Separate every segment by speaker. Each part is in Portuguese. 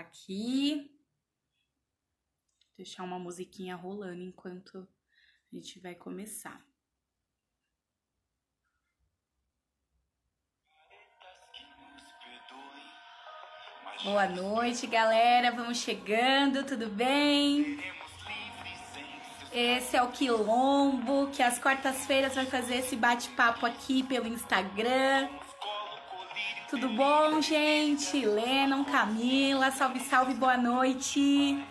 Speaker 1: aqui. Deixar uma musiquinha rolando enquanto a gente vai começar. Boa noite, galera. Vamos chegando, tudo bem? Esse é o Quilombo, que às quartas-feiras vai fazer esse bate-papo aqui pelo Instagram. Tudo bom, gente? Lennon, Camila, salve, salve, boa noite.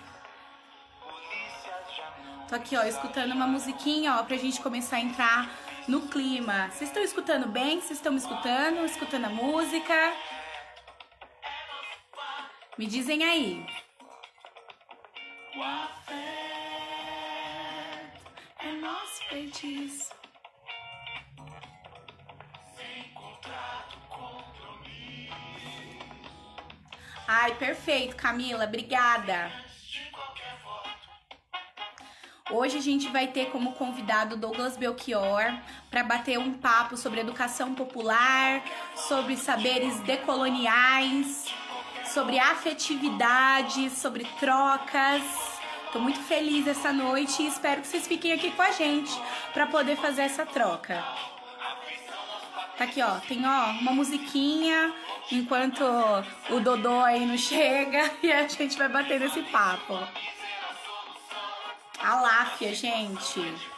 Speaker 1: Tô aqui, ó, escutando uma musiquinha, ó, pra gente começar a entrar no clima. Vocês estão escutando bem? Vocês estão me escutando? Escutando a música? Me dizem aí. O afeto é nosso feitiço. Ai, perfeito, Camila, obrigada. Hoje a gente vai ter como convidado Douglas Belchior para bater um papo sobre educação popular, sobre saberes decoloniais, sobre afetividade, sobre trocas. Tô muito feliz essa noite e espero que vocês fiquem aqui com a gente para poder fazer essa troca. Tá aqui, ó, tem ó uma musiquinha enquanto o Dodô aí não chega e a gente vai bater nesse papo. Aláfia, gente.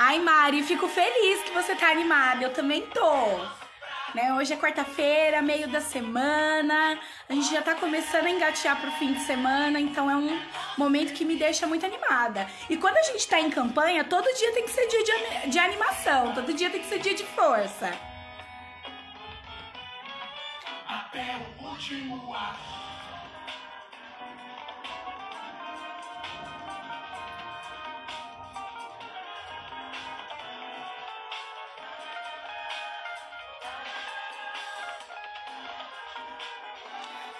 Speaker 1: Ai, Mari, fico feliz que você tá animada. Eu também tô. Né? Hoje é quarta-feira, meio da semana. A gente já tá começando a engatear pro fim de semana, então é um momento que me deixa muito animada. E quando a gente tá em campanha, todo dia tem que ser dia de, de animação, todo dia tem que ser dia de força. Até o último ato.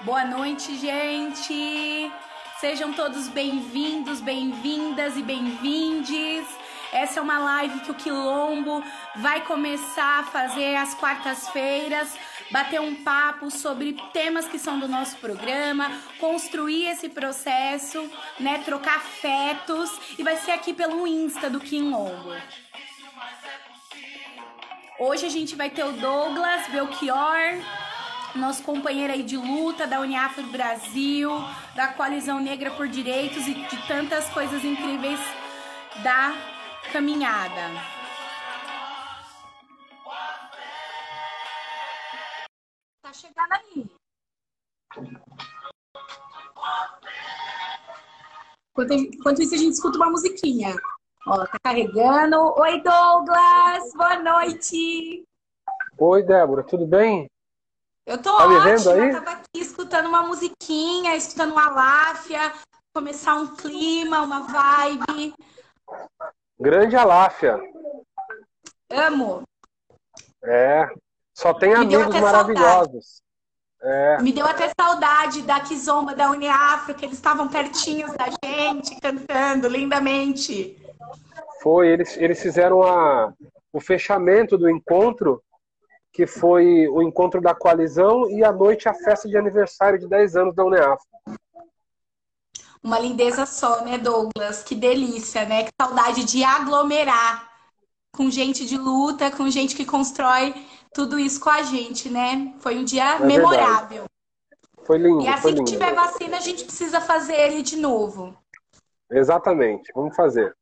Speaker 1: Boa noite, gente. Sejam todos bem-vindos, bem-vindas e bem-vindes. Essa é uma live que o Quilombo vai começar a fazer às quartas-feiras, bater um papo sobre temas que são do nosso programa, construir esse processo, né, trocar afetos e vai ser aqui pelo Insta do Quilombo. Hoje a gente vai ter o Douglas Belchior, nosso companheiro aí de luta da Uniafro Brasil, da Coalizão Negra por Direitos e de tantas coisas incríveis da caminhada. Tá chegando aí. Enquanto, isso, a gente escuta uma musiquinha. Ó, tá carregando. Oi, Douglas! Boa noite!
Speaker 2: Oi, Débora, tudo bem?
Speaker 1: Eu tô tá ótima, eu tava aqui escutando uma musiquinha, escutando uma láfia, começar um clima, uma vibe.
Speaker 2: Grande Aláfia.
Speaker 1: Amo.
Speaker 2: É, só tem Me amigos maravilhosos.
Speaker 1: É. Me deu até saudade da Kizomba da Uniafro, que eles estavam pertinhos da gente, cantando lindamente.
Speaker 2: Foi, eles, eles fizeram a, o fechamento do encontro que foi o encontro da coalizão e à noite a festa de aniversário de 10 anos da UNEAF.
Speaker 1: Uma lindeza só, né, Douglas? Que delícia, né? Que saudade de aglomerar com gente de luta, com gente que constrói tudo isso com a gente, né? Foi um dia é memorável. Verdade.
Speaker 2: Foi lindo.
Speaker 1: E assim que tiver vacina, a gente precisa fazer ele de novo.
Speaker 2: Exatamente, vamos fazer.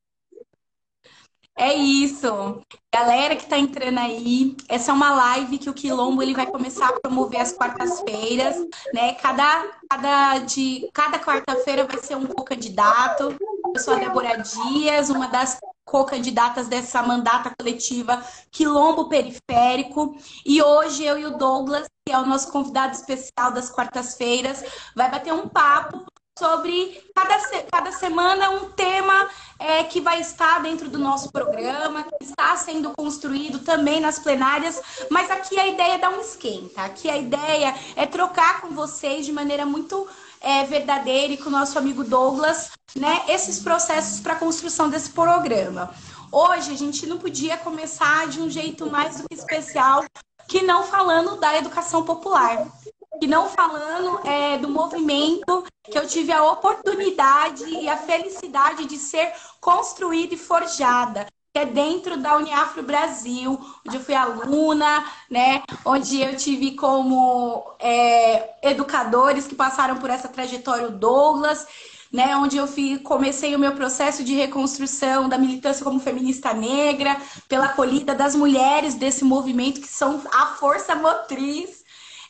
Speaker 1: É isso. Galera que está entrando aí, essa é uma live que o Quilombo ele vai começar a promover às quartas-feiras, né? Cada, cada, de, cada quarta-feira vai ser um co-candidato. Eu sou a Débora Dias, uma das co-candidatas dessa mandata coletiva Quilombo Periférico. E hoje eu e o Douglas, que é o nosso convidado especial das quartas-feiras, vai bater um papo sobre cada, cada semana um tema é, que vai estar dentro do nosso programa, que está sendo construído também nas plenárias, mas aqui a ideia é dar um esquenta. Aqui a ideia é trocar com vocês de maneira muito é, verdadeira e com o nosso amigo Douglas, né, esses processos para a construção desse programa. Hoje a gente não podia começar de um jeito mais do que especial que não falando da educação popular, que não falando é, do movimento que eu tive a oportunidade e a felicidade de ser construída e forjada que é dentro da Uniafro Brasil, onde eu fui aluna, né? Onde eu tive como é, educadores que passaram por essa trajetória o Douglas né, onde eu fui, comecei o meu processo de reconstrução da militância como feminista negra, pela acolhida das mulheres desse movimento que são a força motriz,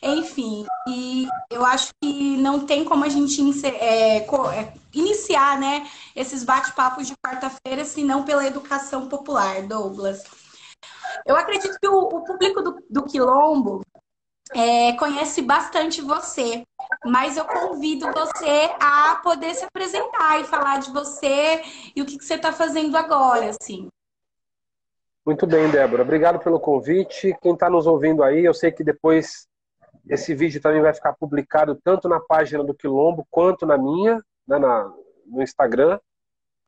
Speaker 1: enfim. E eu acho que não tem como a gente é, é, iniciar, né, esses bate-papos de quarta-feira, senão pela educação popular, Douglas. Eu acredito que o, o público do, do Quilombo é, conhece bastante você, mas eu convido você a poder se apresentar e falar de você e o que, que você está fazendo agora, assim.
Speaker 2: Muito bem, Débora. Obrigado pelo convite. Quem está nos ouvindo aí, eu sei que depois esse vídeo também vai ficar publicado tanto na página do Quilombo quanto na minha, né, na, no Instagram.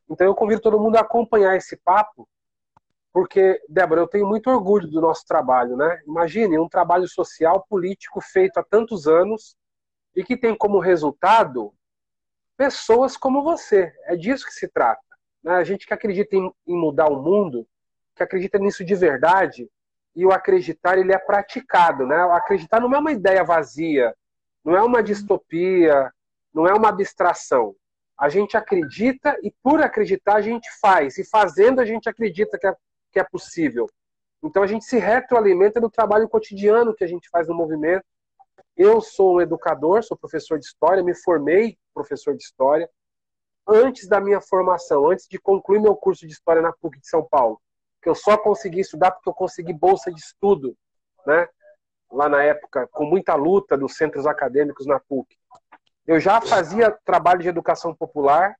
Speaker 2: Então eu convido todo mundo a acompanhar esse papo porque, Débora, eu tenho muito orgulho do nosso trabalho, né? Imagine um trabalho social, político feito há tantos anos e que tem como resultado pessoas como você. É disso que se trata. Né? A gente que acredita em, em mudar o mundo, que acredita nisso de verdade, e o acreditar ele é praticado, né? O acreditar não é uma ideia vazia, não é uma distopia, não é uma abstração. A gente acredita e por acreditar a gente faz, e fazendo a gente acredita que é que é possível. Então a gente se retroalimenta no trabalho cotidiano que a gente faz no movimento. Eu sou um educador, sou professor de história, me formei professor de história. Antes da minha formação, antes de concluir meu curso de história na PUC de São Paulo, que eu só consegui estudar porque eu consegui bolsa de estudo, né? Lá na época, com muita luta dos centros acadêmicos na PUC. Eu já fazia trabalho de educação popular,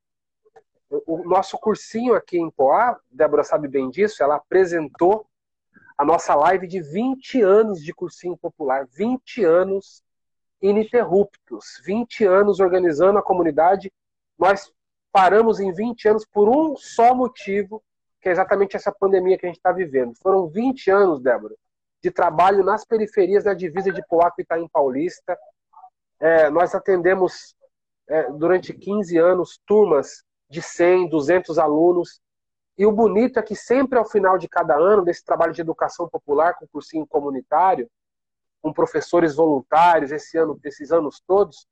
Speaker 2: o nosso cursinho aqui em Poá, Débora sabe bem disso, ela apresentou a nossa live de 20 anos de cursinho popular, 20 anos ininterruptos, 20 anos organizando a comunidade. Nós paramos em 20 anos por um só motivo, que é exatamente essa pandemia que a gente está vivendo. Foram 20 anos, Débora, de trabalho nas periferias da divisa de Poá com Itaim Paulista. É, nós atendemos é, durante 15 anos turmas de 100, 200 alunos. E o bonito é que sempre ao final de cada ano, desse trabalho de educação popular com cursinho comunitário, com professores voluntários, esse ano, esses anos todos,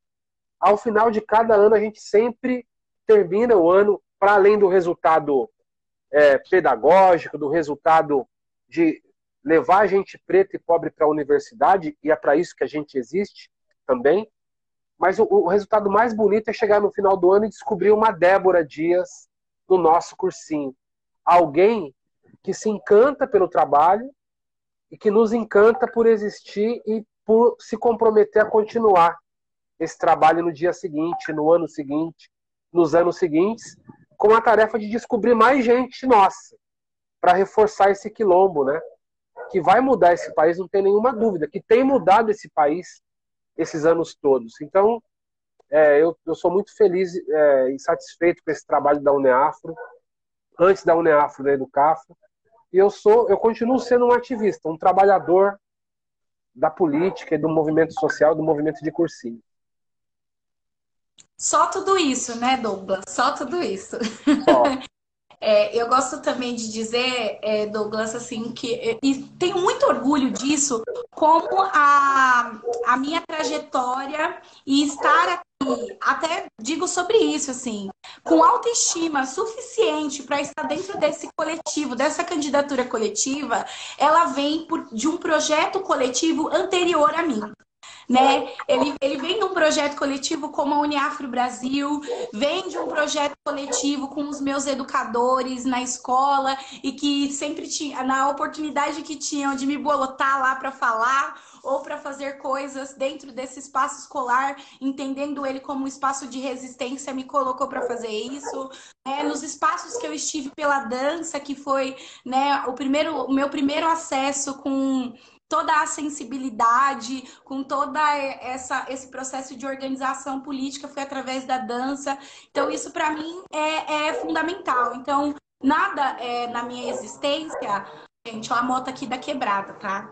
Speaker 2: ao final de cada ano a gente sempre termina o ano, para além do resultado é, pedagógico, do resultado de levar a gente preta e pobre para a universidade, e é para isso que a gente existe também, mas o, o, resultado mais bonito é chegar no final do ano e descobrir uma Débora Dias no nosso cursinho. Alguém que se encanta pelo trabalho e que nos encanta por existir e por se comprometer a continuar esse trabalho no dia seguinte, no ano seguinte, nos anos seguintes, com a tarefa de descobrir mais gente nossa, para reforçar esse quilombo, né? Que vai mudar esse país, não tem nenhuma dúvida, que tem mudado esse país esses anos todos. Então, é, eu, eu, sou muito feliz é, e satisfeito com esse trabalho da Uneafro, antes da Uneafro, da Educafro, e eu sou, eu continuo sendo um ativista, um trabalhador da política e do movimento social, do movimento de cursinho.
Speaker 1: Só tudo isso, né, Douglas? Só tudo isso. É, eu gosto também de dizer, é, Douglas, assim, que e tenho muito orgulho disso, como a, a minha trajetória e estar aqui, até digo sobre isso, assim, com autoestima suficiente para estar dentro desse coletivo, dessa candidatura coletiva, ela vem por, de um projeto coletivo anterior a mim. Né? Ele, ele vem de um projeto coletivo como a Uniafro Brasil, vem de um projeto coletivo com os meus educadores na escola e que sempre tinha, na oportunidade que tinham de me botar lá para falar ou para fazer coisas dentro desse espaço escolar, entendendo ele como um espaço de resistência, me colocou para fazer isso. É, nos espaços que eu estive pela dança, que foi né, o, primeiro, o meu primeiro acesso com toda a sensibilidade, com toda essa esse processo de organização política foi através da dança. Então isso para mim é, é, fundamental. Então nada é, na minha existência, gente, ó, a moto aqui da quebrada, tá?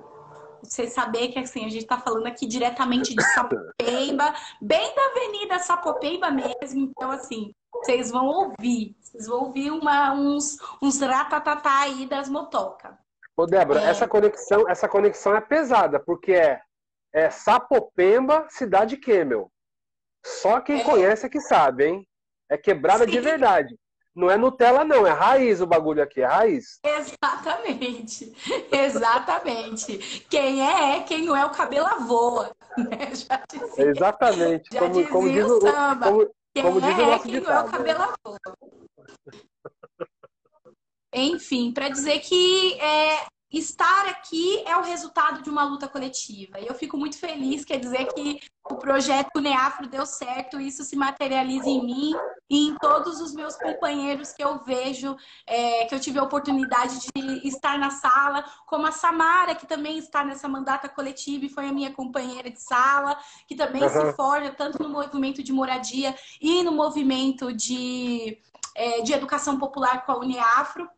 Speaker 1: Você saber que assim a gente está falando aqui diretamente de Sapopemba, bem da Avenida Sapopemba mesmo. Então assim vocês vão ouvir, vocês vão ouvir uma, uns uns ratatatá aí das motocas.
Speaker 2: Ô, Débora, é. essa, conexão, essa conexão é pesada, porque é, é Sapopemba, cidade Kemel. Só quem é. conhece é que sabe, hein? É quebrada Sim. de verdade. Não é Nutella, não, é raiz o bagulho aqui, é raiz.
Speaker 1: Exatamente, exatamente. Quem é, é, quem não é, o cabelo voa. Né?
Speaker 2: Já dizia, Exatamente.
Speaker 1: Já como, como diz o samba. Como, quem como diz é, o nosso quem ditado, não é, o cabelo voa. Enfim, para dizer que é, estar aqui é o resultado de uma luta coletiva. E eu fico muito feliz, quer dizer que o projeto Neafro deu certo, isso se materializa em mim e em todos os meus companheiros que eu vejo, é, que eu tive a oportunidade de estar na sala, como a Samara, que também está nessa mandata coletiva e foi a minha companheira de sala, que também uhum. se forja tanto no movimento de moradia e no movimento de, é, de educação popular com a Uniafro.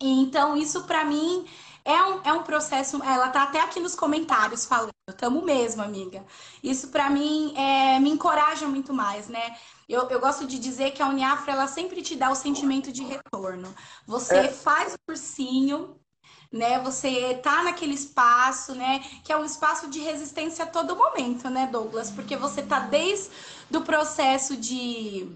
Speaker 1: Então, isso para mim é um, é um processo. Ela tá até aqui nos comentários falando. Tamo mesmo, amiga. Isso para mim é, me encoraja muito mais, né? Eu, eu, gosto de dizer que a Uniafra ela sempre te dá o sentimento de retorno. Você é. faz o cursinho, né? Você tá naquele espaço, né? Que é um espaço de resistência a todo momento, né, Douglas? Porque você tá desde o processo de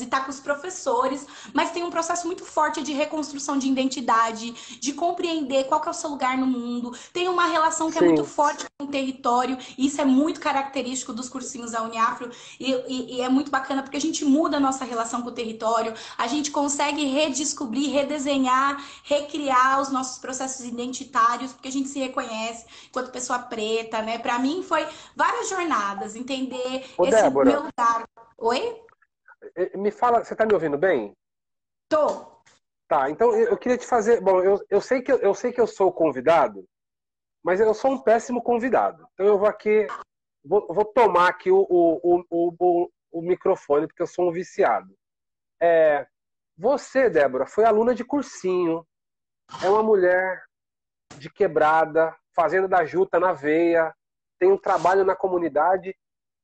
Speaker 1: e está com os professores, mas tem um processo muito forte de reconstrução de identidade, de compreender qual é o seu lugar no mundo. Tem uma relação que é Sim. é muito forte com o território, e isso é muito característico dos cursinhos da Uniafro, e, e, e, é muito bacana porque a gente muda a nossa relação com o território, a gente consegue redescobrir, redesenhar, recriar os nossos processos identitários, porque a gente se reconhece enquanto pessoa preta, né? Para mim foi várias jornadas, entender Ô, esse Débora. meu lugar. Oi?
Speaker 2: Me fala, você está me ouvindo bem?
Speaker 1: Tô.
Speaker 2: Tá, então eu queria te fazer. Bom, eu, eu, sei que, eu sei que eu sou convidado, mas eu sou um péssimo convidado. Então eu vou aqui. Vou, vou tomar aqui o, o, o, o, microfone, porque eu sou um viciado. É, você, Débora, foi aluna de cursinho, é uma mulher de quebrada, fazenda da juta na veia, tem um trabalho na comunidade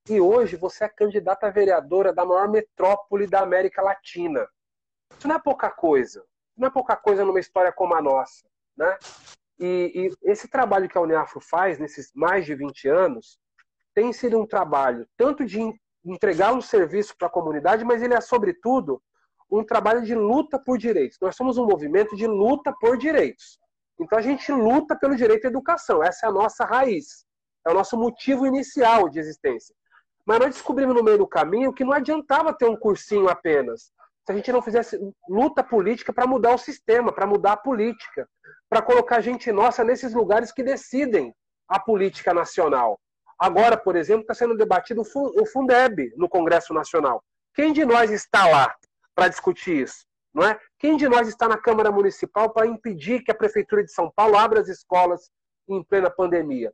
Speaker 2: e hoje você é candidata a vereadora da maior metrópole da América Latina. Isso não é pouca coisa. Não é pouca coisa numa história como a nossa. Né? E, e esse trabalho que a Uniafro faz nesses mais de 20 anos tem sido um trabalho tanto de entregar um serviço para a comunidade, mas ele é, sobretudo, um trabalho de luta por direitos. Nós somos um movimento de luta por direitos. Então a gente luta pelo direito à educação. Essa é a nossa raiz. É o nosso motivo inicial de existência. Mas nós descobrimos no meio do caminho que não adiantava ter um cursinho apenas. Se a gente não fizesse luta política para mudar o sistema, para mudar a política, para colocar gente nossa nesses lugares que decidem a política nacional. Agora, por exemplo, está sendo debatido o Fundeb no Congresso Nacional. Quem de nós está lá para discutir isso? Não é? Quem de nós está na Câmara Municipal para impedir que a Prefeitura de São Paulo abra as escolas em plena pandemia?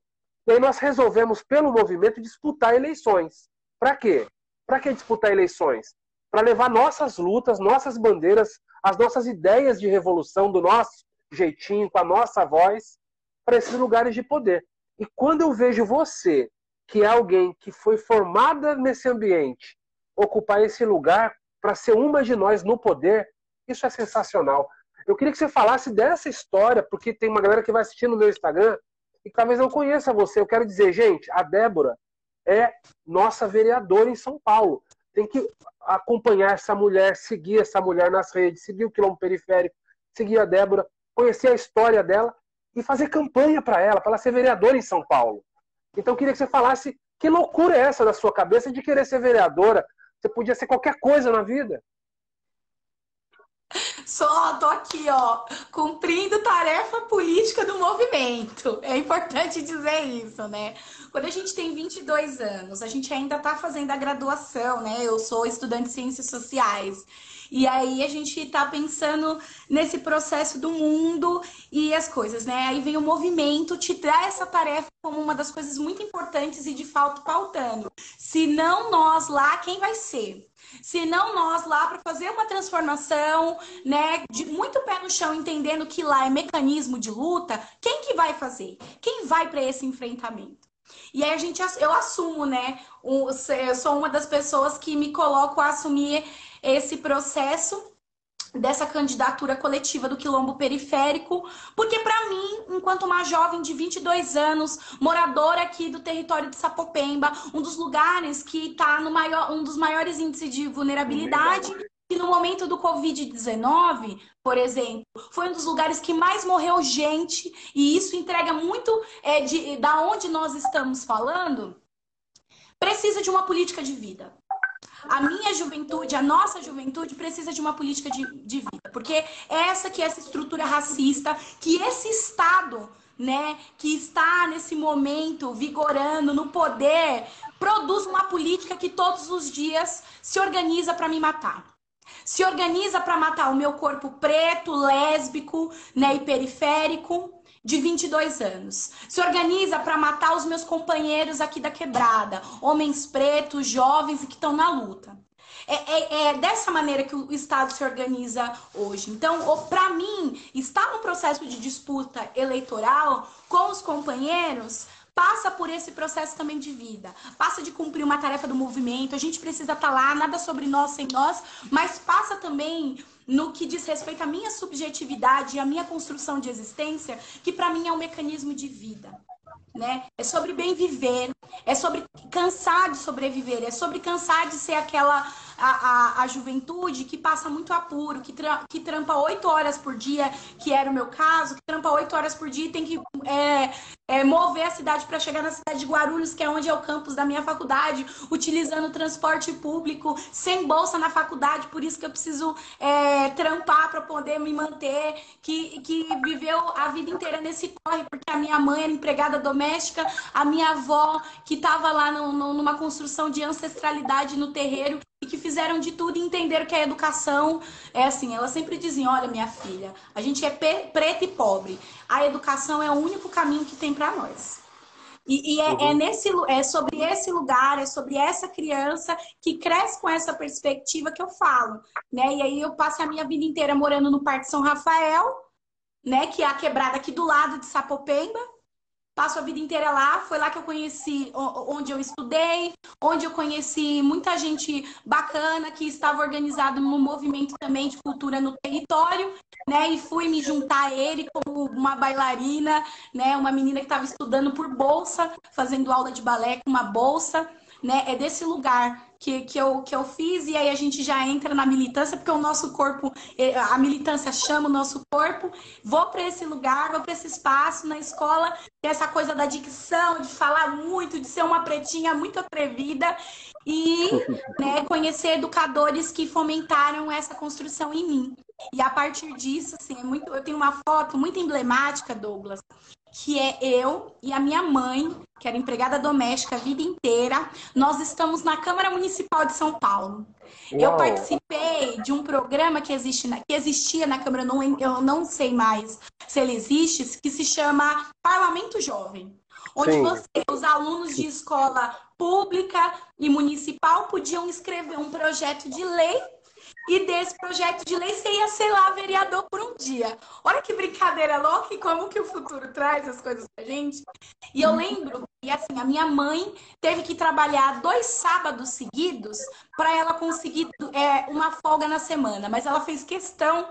Speaker 2: E aí nós resolvemos, pelo movimento, disputar eleições. Para quê? Para que disputar eleições? Para levar nossas lutas, nossas bandeiras, as nossas ideias de revolução, do nosso jeitinho, com a nossa voz, para esses lugares de poder. E quando eu vejo você, que é alguém que foi formada nesse ambiente, ocupar esse lugar para ser uma de nós no poder, isso é sensacional. Eu queria que você falasse dessa história, porque tem uma galera que vai assistir no meu Instagram e talvez não conheça você. Eu quero dizer, gente, a Débora é nossa vereadora em São Paulo. Tem que acompanhar essa mulher, seguir essa mulher nas redes, seguir o Quilombo Periférico, seguir a Débora, conhecer a história dela e fazer campanha para ela, para ela ser vereadora em São Paulo. Então eu queria que você falasse que loucura é essa da sua cabeça de querer ser vereadora? Você podia ser qualquer coisa na vida.
Speaker 1: Só tô aqui, ó, cumprindo tarefa política do movimento. É importante dizer isso, né? Quando a gente tem 22 anos, a gente ainda tá fazendo a graduação, né? Eu sou estudante de ciências sociais. E aí a gente tá pensando nesse processo do mundo e as coisas, né? Aí vem o movimento te dá essa tarefa como uma das coisas muito importantes e de fato pautando. Se não nós lá, quem vai ser? Se não nós lá para fazer uma transformação, né, de muito pé no chão, entendendo que lá é mecanismo de luta, quem que vai fazer? Quem vai para esse enfrentamento? E aí a gente eu assumo, né? Eu sou uma das pessoas que me coloco a assumir esse processo dessa candidatura coletiva do quilombo periférico, porque para mim, enquanto uma jovem de 22 anos, moradora aqui do território de Sapopemba, um dos lugares que está no maior, um dos maiores índices de vulnerabilidade, e no momento do Covid-19, por exemplo, foi um dos lugares que mais morreu gente, e isso entrega muito é, de da onde nós estamos falando, precisa de uma política de vida. A minha juventude, a nossa juventude precisa de uma política de, de vida, porque é essa que é essa estrutura racista, que esse Estado, né, que está nesse momento vigorando no poder, produz uma política que todos os dias se organiza para me matar. Se organiza para matar o meu corpo preto, lésbico, né, e periférico de 22 anos. Se organiza para matar os meus companheiros aqui da quebrada, homens pretos, jovens e que estão na luta. É, é, é, dessa maneira que o Estado se organiza hoje. Então, para mim, estar no processo de disputa eleitoral com os companheiros passa por esse processo também de vida, passa de cumprir uma tarefa do movimento. A gente precisa estar tá lá, nada sobre nós sem nós, mas passa também no que diz respeito à minha subjetividade e à minha construção de existência, que para mim é um mecanismo de vida. Né? É sobre bem viver, é sobre cansar de sobreviver, é sobre cansar de ser aquela a, a, a juventude que passa muito apuro, que, tra, que trampa oito horas por dia, que era o meu caso, que trampa oito horas por dia e tem que é, é, mover a cidade para chegar na cidade de Guarulhos, que é onde é o campus da minha faculdade, utilizando transporte público, sem bolsa na faculdade, por isso que eu preciso é, trampar para poder me manter, que, que viveu a vida inteira nesse corre, porque a minha mãe era empregada doméstica, a minha avó que estava lá no, no, numa construção de ancestralidade no terreiro e que fizeram de tudo e entenderam que a educação é assim. Elas sempre diziam: olha, minha filha, a gente é preta e pobre. A educação é o único caminho que tem para nós. E, e é, é uhum. é, nesse, é sobre esse lugar, é sobre essa criança que cresce com essa perspectiva que eu falo. Né? E aí eu passo a minha vida inteira morando no Parque São Rafael, né? que é a quebrada aqui do lado de Sapopemba passo a vida inteira lá. Foi lá que eu conheci, onde eu estudei, onde eu conheci muita gente bacana que estava organizado no movimento também de cultura no território, né? E fui me juntar a ele como uma bailarina, né? Uma menina que estava estudando por bolsa, fazendo aula de balé com uma bolsa, né? É desse lugar que, que, eu, que eu fiz, e aí a gente já entra na militância, porque o nosso corpo, a militância chama o nosso corpo. Vou para esse lugar, vou para esse espaço na escola, tem essa coisa da dicção, de falar muito, de ser uma pretinha muito atrevida, e né, conhecer educadores que fomentaram essa construção em mim. E a partir disso, assim, é muito, eu tenho uma foto muito emblemática, Douglas, que é eu e a minha mãe, que era empregada doméstica a vida inteira. Nós estamos na Câmara Municipal de São Paulo. Uau. Eu participei de um programa que, existe na, que existia na Câmara, não, eu não sei mais se ele existe, que se chama Parlamento Jovem. Onde você, os alunos de escola pública e municipal podiam escrever um projeto de lei e desse projeto de lei você ia ser lá vereador por um dia. Olha que brincadeira louca e como que o futuro traz as coisas pra gente. E eu lembro que assim, a minha mãe teve que trabalhar dois sábados seguidos para ela conseguir é, uma folga na semana, mas ela fez questão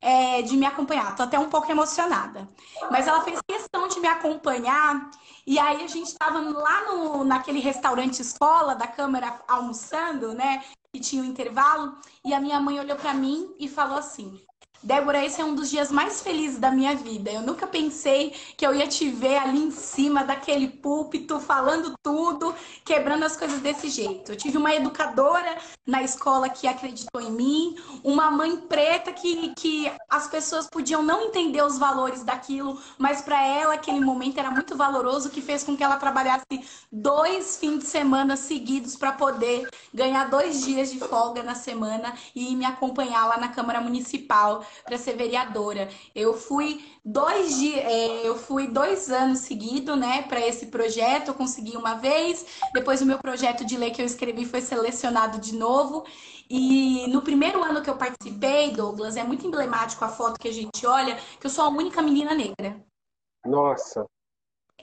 Speaker 1: é, de me acompanhar. Tô até um pouco emocionada. Mas ela fez questão de me acompanhar. E aí a gente estava lá no, naquele restaurante escola da Câmara almoçando, né? Que tinha um intervalo. E a minha mãe olhou para mim e falou assim: Débora, esse é um dos dias mais felizes da minha vida. Eu nunca pensei que eu ia te ver ali em cima daquele púlpito, falando tudo, quebrando as coisas desse jeito. Eu tive uma educadora na escola que acreditou em mim, uma mãe preta que, que as pessoas podiam não entender os valores daquilo, mas para ela aquele momento era muito valoroso, que fez com que ela trabalhasse dois fins de semana seguidos para poder ganhar dois dias de folga na semana e me acompanhar lá na Câmara Municipal para ser vereadora. Eu fui dois dias, é, eu fui dois anos seguidos, né, para esse projeto. Eu consegui uma vez. Depois o meu projeto de lei que eu escrevi foi selecionado de novo. E no primeiro ano que eu participei, Douglas, é muito emblemático a foto que a gente olha, que eu sou a única menina negra.
Speaker 2: Nossa.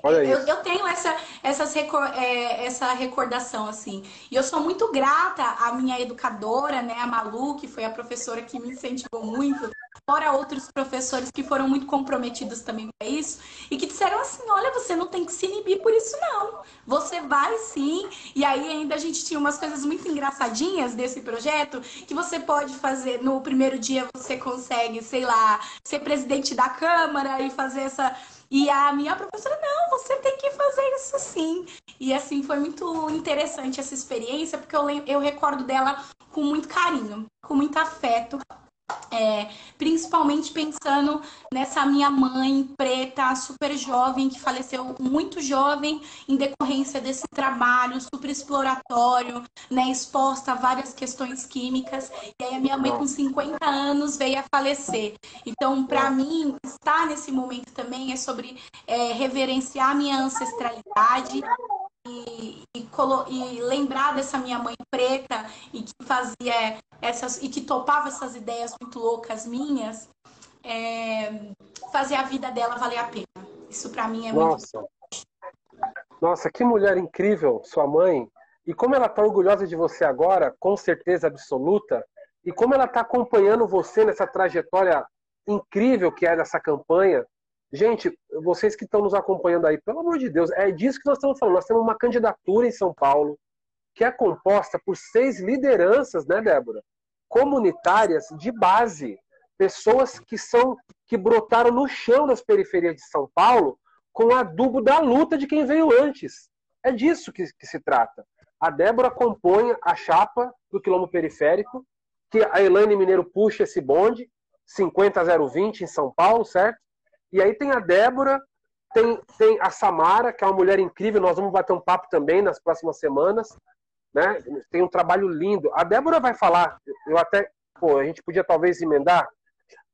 Speaker 2: Olha
Speaker 1: eu, eu, tenho essa, essas, é, essa recordação, assim. E eu sou muito grata à minha educadora, né, a Malu, que foi a professora que me incentivou muito, fora outros professores que foram muito comprometidos também para isso, e que disseram assim: olha, você não tem que se inibir por isso, não. Você vai sim. E aí ainda a gente tinha umas coisas muito engraçadinhas desse projeto, que você pode fazer, no primeiro dia você consegue, sei lá, ser presidente da Câmara e fazer essa e a minha professora, não, você tem que fazer isso sim. E assim, foi muito interessante essa experiência, porque eu, eu recordo dela com muito carinho, com muito afeto, é, principalmente pensando nessa minha mãe preta, super jovem, que faleceu muito jovem em decorrência desse trabalho super exploratório, né, exposta a várias questões químicas. E aí a minha mãe, com 50 anos, veio a falecer. Então, para mim, estar nesse momento também é sobre é, reverenciar a minha ancestralidade e, e, lembrar dessa minha mãe preta e que fazia essas e que topava essas ideias muito loucas minhas, é, fazer a vida dela valer a pena. Isso para mim é
Speaker 2: Nossa.
Speaker 1: muito.
Speaker 2: Nossa, que mulher incrível, sua mãe. E como ela está orgulhosa de você agora, com certeza absoluta, e como ela está acompanhando você nessa trajetória incrível que é dessa campanha, Gente, vocês que estão nos acompanhando aí, pelo amor de Deus, é disso que nós estamos falando. Nós temos uma candidatura em São Paulo que é composta por seis lideranças, né, Débora? Comunitárias de base, pessoas que são que brotaram no chão das periferias de São Paulo com adubo da luta de quem veio antes. É disso que, que se trata. A Débora compõe a chapa do quilombo periférico, que a Elaine Mineiro puxa esse bonde, 50020 em São Paulo, certo? E aí tem a Débora, tem, tem a Samara, que é uma mulher incrível, nós vamos bater um papo também nas próximas semanas. Né? Tem um trabalho lindo. A Débora vai falar, eu até, pô, a gente podia talvez emendar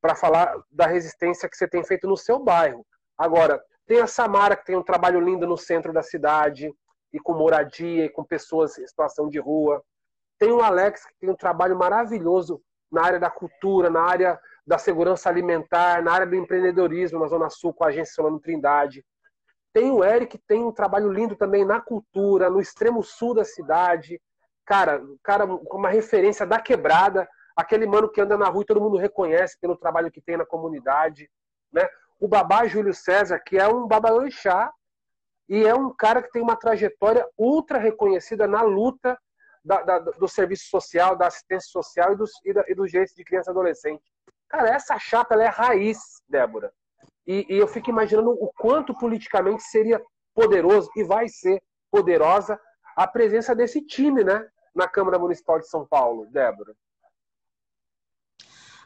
Speaker 2: para falar da resistência que você tem feito no seu bairro. Agora, tem a Samara, que tem um trabalho lindo no centro da cidade, e com moradia, e com pessoas em situação de rua. Tem o Alex, que tem um trabalho maravilhoso na área da cultura, na área da segurança alimentar, na área do empreendedorismo na Zona Sul com a agência Solano Trindade. Tem o Eric, tem um trabalho lindo também na cultura, no extremo sul da cidade. Cara, cara com uma referência da quebrada, aquele mano que anda na rua e todo mundo reconhece pelo trabalho que tem na comunidade, né? O babá Júlio César, que é um babalorixá e é um cara que tem uma trajetória ultra reconhecida na luta da, da, do serviço social, da assistência social e dos, e, da, e dos direitos de criança e adolescente. Cara, essa chapa ela é raiz, Débora. E, e eu fico imaginando o quanto politicamente seria poderoso e vai ser poderosa a presença desse time, né, na Câmara Municipal de São Paulo, Débora.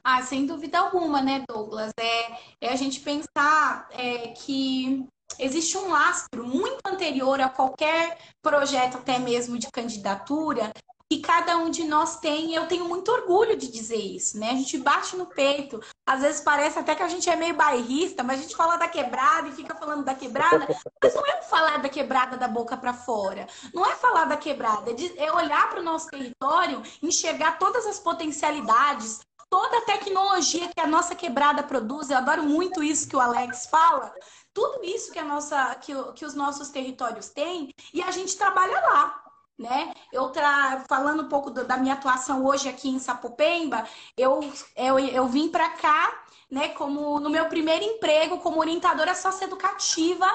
Speaker 1: Ah, sem dúvida alguma, né, Douglas? É, é a gente pensar é, que existe um lastro muito anterior a qualquer projeto, até mesmo de candidatura, que cada um de nós tem, e eu tenho muito orgulho de dizer isso, né? A gente bate no peito, às vezes parece até que a gente é meio bairrista, mas a gente fala da quebrada e fica falando da quebrada, mas não é falar da quebrada da boca para fora, não é falar da quebrada, é olhar para o nosso território, enxergar todas as potencialidades, toda a tecnologia que a nossa quebrada produz, eu adoro muito isso que o Alex fala, tudo isso que, a nossa, que, que os nossos territórios têm, e a gente trabalha lá né? Eu tra... falando um pouco do, da minha atuação hoje aqui em Sapopemba, eu, eu, eu vim para cá né, como no meu primeiro emprego como orientadora socioeducativa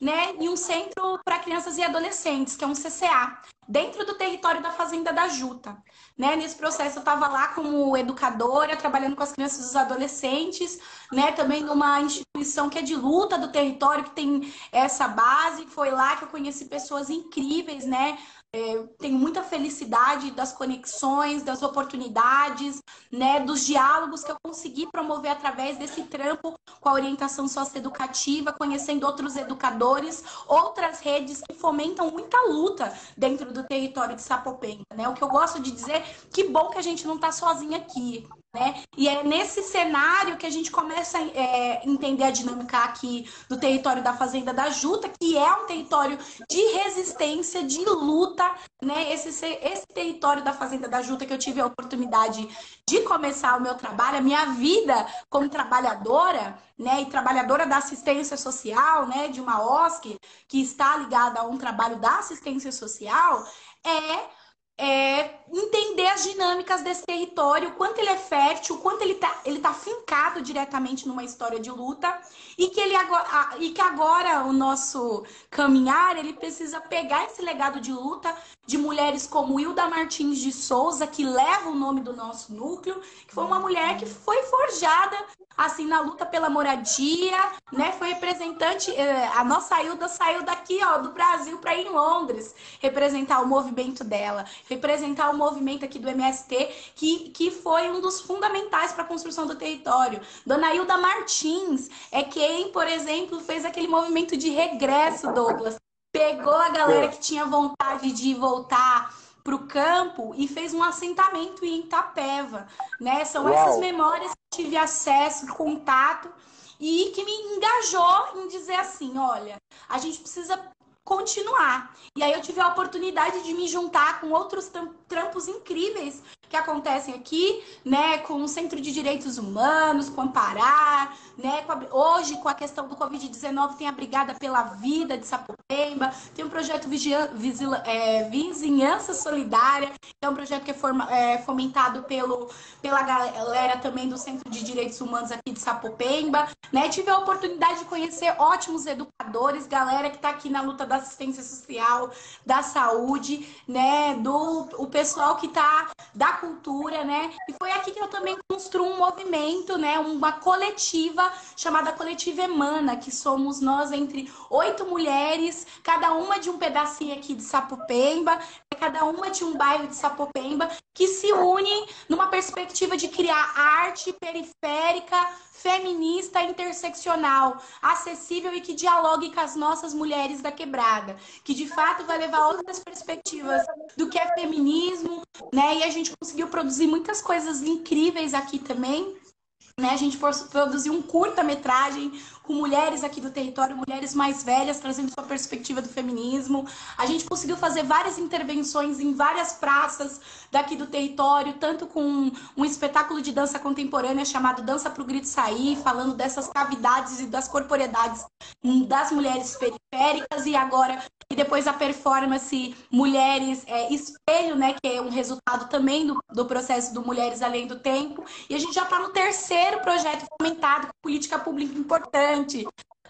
Speaker 1: né, em um centro para crianças e adolescentes, que é um CCA, dentro do território da Fazenda da Juta. Né? Nesse processo eu estava lá como educadora, trabalhando com as crianças e os adolescentes, né? também numa instituição que é de luta do território, que tem essa base. Foi lá que eu conheci pessoas incríveis, né? É, tenho muita felicidade das conexões, das oportunidades, né, dos diálogos que eu consegui promover através desse trampo com a orientação socioeducativa, conhecendo outros educadores, outras redes que fomentam muita luta dentro do território de Sapopemba, né? O que eu gosto de dizer, que bom que a gente não está sozinha aqui, né? E é nesse cenário que a gente começa a é, entender a dinâmica aqui do território da Fazenda da Juta, que é um território de resistência, de luta, né? Esse, esse território da Fazenda da Juta que eu tive a oportunidade de começar o meu trabalho, a minha vida como trabalhadora, né? E trabalhadora da assistência social, né? De uma OSC que está ligada a um trabalho da assistência social, é é, entender as dinâmicas desse território, o quanto ele é fértil, o quanto ele está ele tá fincado diretamente numa história de luta e que, ele agora, e que agora o nosso caminhar ele precisa pegar esse legado de luta de mulheres como Hilda Martins de Souza, que leva o nome do nosso núcleo, que foi uma mulher que foi forjada assim na luta pela moradia, né? Foi representante, eh, a nossa Hilda saiu daqui, ó, do Brasil para ir em Londres representar o movimento dela representar o movimento aqui do MST, que, que foi um dos fundamentais para a construção do território. Dona Hilda Martins é quem, por exemplo, fez aquele movimento de regresso, Douglas. Pegou a galera é. que tinha vontade de voltar para o campo e fez um assentamento em Itapeva, né? São Uau. essas memórias que tive acesso, contato e que me engajou em dizer assim, olha, a gente precisa continuar. E aí eu tive a oportunidade de me juntar com outros trampos incríveis que acontecem aqui, né, com o Centro de Direitos Humanos, com Amparar, né, com a, hoje com a questão do Covid-19 tem a Brigada pela Vida de Sapopemba, tem um projeto Vigia, Visila, é, Vizinhança Solidária, que é um projeto que é, forma, é, fomentado pelo, pela galera também do Centro de Direitos Humanos aqui de Sapopemba, né, tive a oportunidade de conhecer ótimos educadores, galera que está aqui na luta da assistência social, da saúde, né, do o pessoal que está da cultura, né? E foi aqui que eu também construo um movimento, né? Uma coletiva chamada Coletiva Emana, que somos nós entre oito mulheres, cada uma de um pedacinho aqui de Sapopemba, cada uma de um bairro de Sapopemba, que se unem numa perspectiva de criar arte periférica, feminista, interseccional, acessível e que dialogue com as nossas mulheres da quebrada, que de fato vai levar outras perspectivas do que é feminismo, né? E a gente conseguiu produzir muitas coisas incríveis aqui também. Né? A gente produziu um curta-metragem com mulheres aqui do território, mulheres mais velhas, trazendo sua perspectiva do feminismo. A gente conseguiu fazer várias intervenções em várias praças daqui do território, tanto com um espetáculo de dança contemporânea chamado Dança para o Grito Sair, falando dessas cavidades e das corporeidades das mulheres periféricas, e agora e depois a performance Mulheres é, Espelho, né, que é um resultado também do, do processo do Mulheres Além do Tempo. E a gente já está no terceiro projeto fomentado com política pública importante,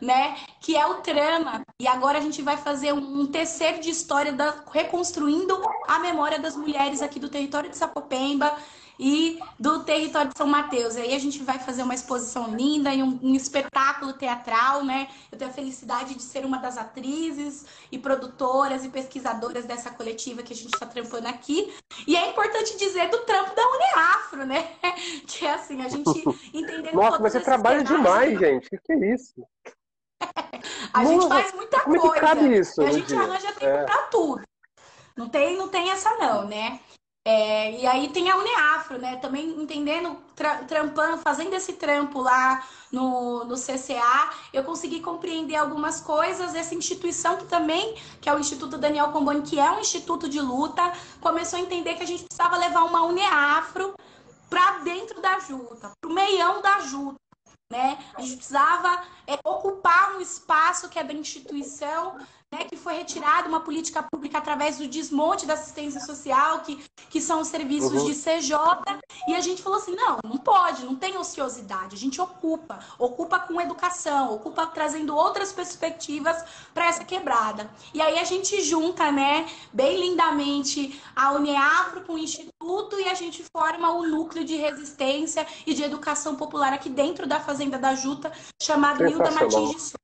Speaker 1: né? Que é o trama. E agora a gente vai fazer um, um terceiro de história da, reconstruindo a memória das mulheres aqui do território de Sapopemba e do território de São Mateus. Aí a gente vai fazer uma exposição linda e um, um, espetáculo teatral, né? Eu tenho a felicidade de ser uma das atrizes e produtoras e pesquisadoras dessa coletiva que a gente está trampando aqui. E é importante dizer do trampo da Uneafro, né? Que é assim, a gente entendendo
Speaker 2: Nossa, mas você trabalha demais, gente. O que é isso?
Speaker 1: a Nossa, gente faz muita
Speaker 2: como
Speaker 1: coisa.
Speaker 2: É que cabe isso,
Speaker 1: a gente arranja tempo é. para tudo. Não tem, não tem essa não, né? É, e aí tem a Uneafro, né? Também entendendo, tra trampando, fazendo esse trampo lá no, no CCA, eu consegui compreender algumas coisas. Essa instituição que também, que é o Instituto Daniel Comboni, que é um instituto de luta, começou a entender que a gente precisava levar uma Uneafro para dentro da Juta, para o meião da Juta. Né? A gente precisava é, ocupar um espaço que é da instituição né, que foi retirada uma política pública através do desmonte da assistência social, que que são os serviços uhum. de CJ, e a gente falou assim: não, não pode, não tem ociosidade, a gente ocupa, ocupa com educação, ocupa trazendo outras perspectivas para essa quebrada. E aí a gente junta, né, bem lindamente a Uneafro com o Instituto e a gente forma o núcleo de resistência e de educação popular aqui dentro da Fazenda da Juta, chamado Hilda Martins de Souza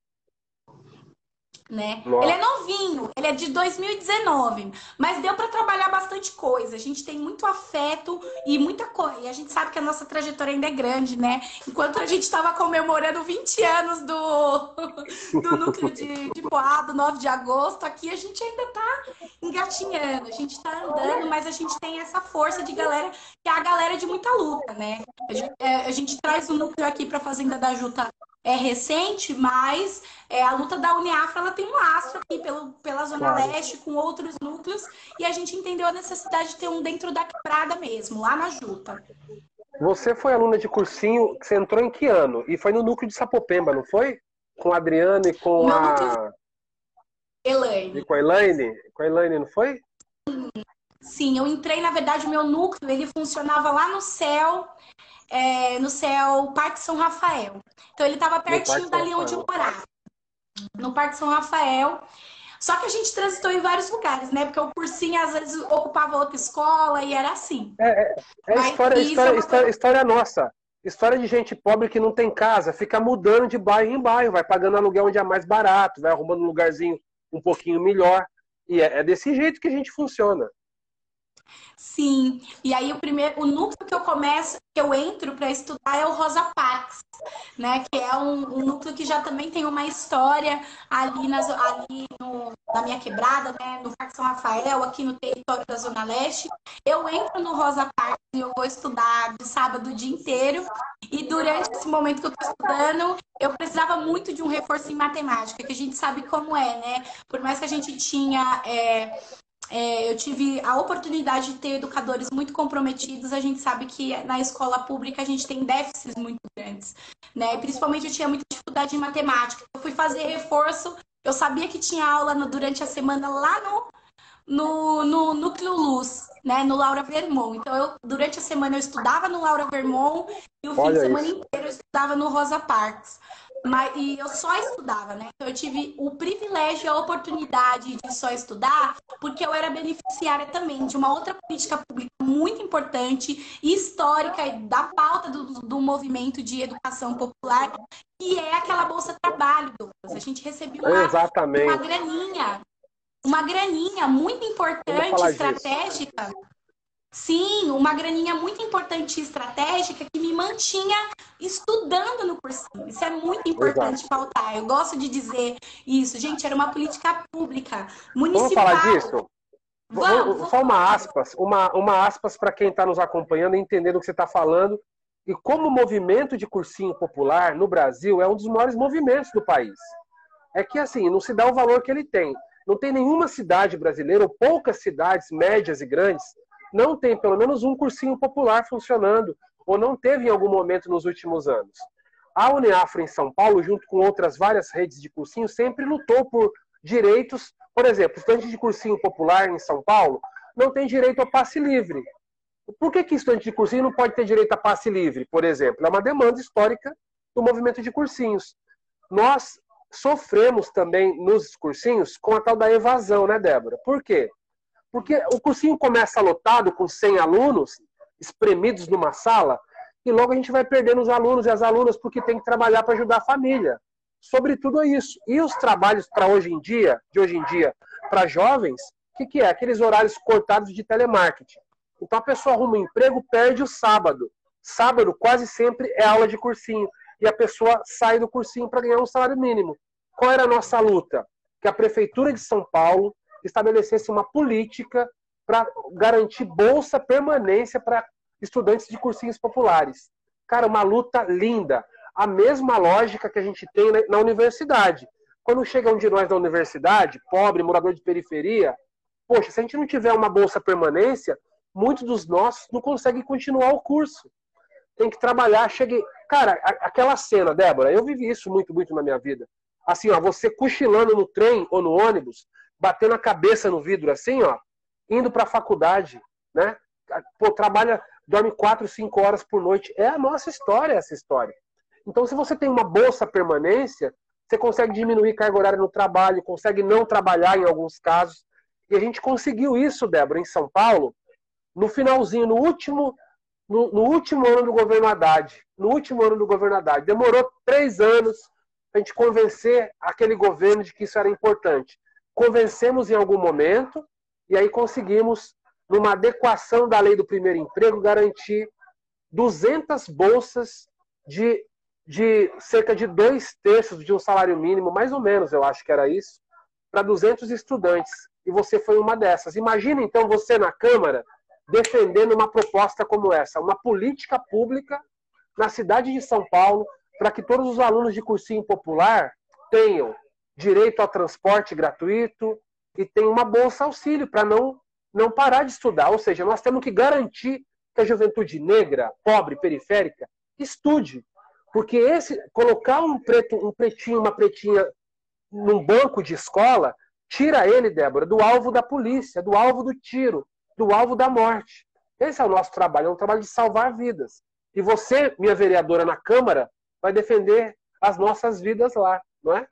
Speaker 1: né? Ele é novinho, ele é de 2019, mas deu para trabalhar bastante coisa. A gente tem muito afeto e muita coisa. E a gente sabe que a nossa trajetória ainda é grande, né? Enquanto a gente estava comemorando 20 anos do, do núcleo de, de Poá, do 9 de agosto, aqui a gente ainda tá engatinhando, a gente tá andando, mas a gente tem essa força de galera, que é a galera de muita luta, né? A gente, é, a gente traz o núcleo aqui para Fazenda da Juta é recente, mas é, a luta da Uniafra ela tem um lastro aqui pelo, pela Zona claro. Leste, com outros núcleos, e a gente entendeu a necessidade de ter um dentro da quebrada mesmo, lá na Juta.
Speaker 2: Você foi aluna de cursinho, você entrou em que ano? E foi no núcleo de Sapopemba, não foi? Com a Adriana e com Meu a.
Speaker 1: Elaine.
Speaker 2: E com a Elaine? Com a Elaine, não foi?
Speaker 1: Sim, eu entrei, na verdade, o meu núcleo, ele funcionava lá no céu, é, no céu Parque São Rafael. Então ele estava pertinho dali onde eu morava. No Parque São Rafael. Só que a gente transitou em vários lugares, né? Porque o cursinho às vezes ocupava outra escola e era assim.
Speaker 2: É, é, é história, história, é história, história nossa. História de gente pobre que não tem casa, fica mudando de bairro em bairro, vai pagando aluguel onde é mais barato, vai arrumando um lugarzinho um pouquinho melhor. E é, é desse jeito que a gente funciona.
Speaker 1: Sim. E aí o primeiro, o núcleo que eu começo, que eu entro para estudar é o Rosa Parks, né? Que é um, um, núcleo que já também tem uma história ali, nas, ali no, na minha quebrada, né? No Parque São Rafael, aqui no território da Zona Leste. Eu entro no Rosa Parks e eu vou estudar de sábado o dia inteiro. E durante esse momento que eu estou estudando, eu precisava muito de um reforço em matemática, que a gente sabe como é, né? Por mais que a gente tinha é, é, eu tive a oportunidade de ter educadores muito comprometidos. A gente sabe que na escola pública a gente tem déficits muito grandes, né? Principalmente eu tinha muita dificuldade em matemática. Eu fui fazer reforço, eu sabia que tinha aula no, durante a semana lá no, no, no Núcleo Luz, né? No Laura Vermont. Então, eu, durante a semana eu estudava no Laura Vermont e o Olha fim de semana isso. inteiro eu estudava no Rosa Parks. Mas, e eu só estudava, né? Então eu tive o privilégio e a oportunidade de só estudar, porque eu era beneficiária também de uma outra política pública muito importante e histórica da pauta do, do movimento de educação popular, que é aquela Bolsa Trabalho, Douglas. A gente recebeu uma,
Speaker 2: Exatamente.
Speaker 1: uma graninha, uma graninha muito importante, estratégica. Disso Sim, uma graninha muito importante e estratégica que me mantinha estudando no cursinho. Isso é muito importante Exato. pautar. Eu gosto de dizer isso. Gente, era uma política pública, municipal.
Speaker 2: Vamos falar disso? Vamos, vamos Só uma aspas, uma, uma aspas para quem está nos acompanhando e entendendo o que você está falando. E como o movimento de cursinho popular no Brasil é um dos maiores movimentos do país. É que assim, não se dá o valor que ele tem. Não tem nenhuma cidade brasileira, ou poucas cidades médias e grandes, não tem pelo menos um cursinho popular funcionando, ou não teve em algum momento nos últimos anos. A Uniafro em São Paulo, junto com outras várias redes de cursinho, sempre lutou por direitos. Por exemplo, estudante de cursinho popular em São Paulo não tem direito a passe livre. Por que, que estudante de cursinho não pode ter direito a passe livre, por exemplo? É uma demanda histórica do movimento de cursinhos. Nós sofremos também nos cursinhos com a tal da evasão, né, Débora? Por quê? Porque o cursinho começa lotado com 100 alunos, espremidos numa sala, e logo a gente vai perdendo os alunos e as alunas porque tem que trabalhar para ajudar a família. Sobretudo é isso. E os trabalhos para hoje em dia, de hoje em dia, para jovens, o que, que é? Aqueles horários cortados de telemarketing. Então a pessoa arruma um emprego, perde o sábado. Sábado quase sempre é aula de cursinho. E a pessoa sai do cursinho para ganhar um salário mínimo. Qual era a nossa luta? Que a Prefeitura de São Paulo estabelecesse uma política para garantir bolsa permanência para estudantes de cursinhos populares. Cara, uma luta linda. A mesma lógica que a gente tem na universidade. Quando chega um de nós da universidade, pobre, morador de periferia, poxa, se a gente não tiver uma bolsa permanência, muitos dos nossos não conseguem continuar o curso. Tem que trabalhar. Cheguei. Cara, aquela cena, Débora, eu vivi isso muito, muito na minha vida. Assim, ó, você cochilando no trem ou no ônibus, batendo a cabeça no vidro assim, ó, indo para a faculdade, né? pô, trabalha, dorme quatro, cinco horas por noite. É a nossa história essa história. Então, se você tem uma bolsa permanência, você consegue diminuir carga horária no trabalho, consegue não trabalhar em alguns casos. E a gente conseguiu isso, Débora, em São Paulo, no finalzinho, no último, no, no último ano do governo Haddad. No último ano do governo Haddad. Demorou três anos para a gente convencer aquele governo de que isso era importante. Convencemos em algum momento e aí conseguimos, numa adequação da lei do primeiro emprego, garantir 200 bolsas de de cerca de dois terços de um salário mínimo, mais ou menos, eu acho que era isso, para 200 estudantes. E você foi uma dessas. Imagina então você na Câmara defendendo uma proposta como essa, uma política pública na cidade de São Paulo para que todos os alunos de cursinho popular tenham direito ao transporte gratuito e tenham uma bolsa auxílio para não não parar de estudar. Ou seja, nós temos que garantir que a juventude negra, pobre, periférica, estude, porque esse colocar um preto, um pretinho, uma pretinha num banco de escola, tira ele, Débora, do alvo da polícia, do alvo do tiro, do alvo da morte. Esse é o nosso trabalho, é um trabalho de salvar vidas. E você, minha vereadora na Câmara, vai defender as nossas vidas lá, não é?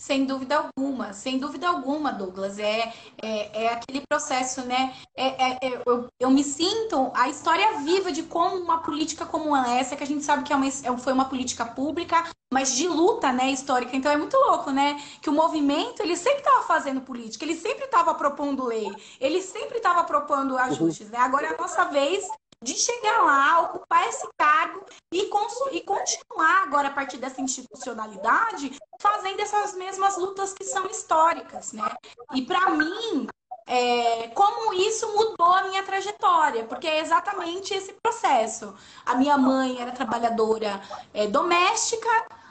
Speaker 1: Sem dúvida alguma, sem dúvida alguma, Douglas. É, é, é aquele processo, né? É, é, é, eu, eu me sinto a história viva de como uma política como essa, que a gente sabe que é uma, é, foi uma política pública, mas de luta, né, histórica. Então é muito louco, né? Que o movimento, ele sempre estava fazendo política, ele sempre estava propondo lei, ele sempre estava propondo ajustes, uhum. né? Agora é a nossa vez de chegar lá, ocupar esse cargo e, e continuar agora a partir dessa institucionalidade fazendo essas mesmas lutas que são históricas, né? E para mim, é, como isso mudou a minha trajetória, porque é exatamente esse processo. A minha mãe era trabalhadora é, doméstica,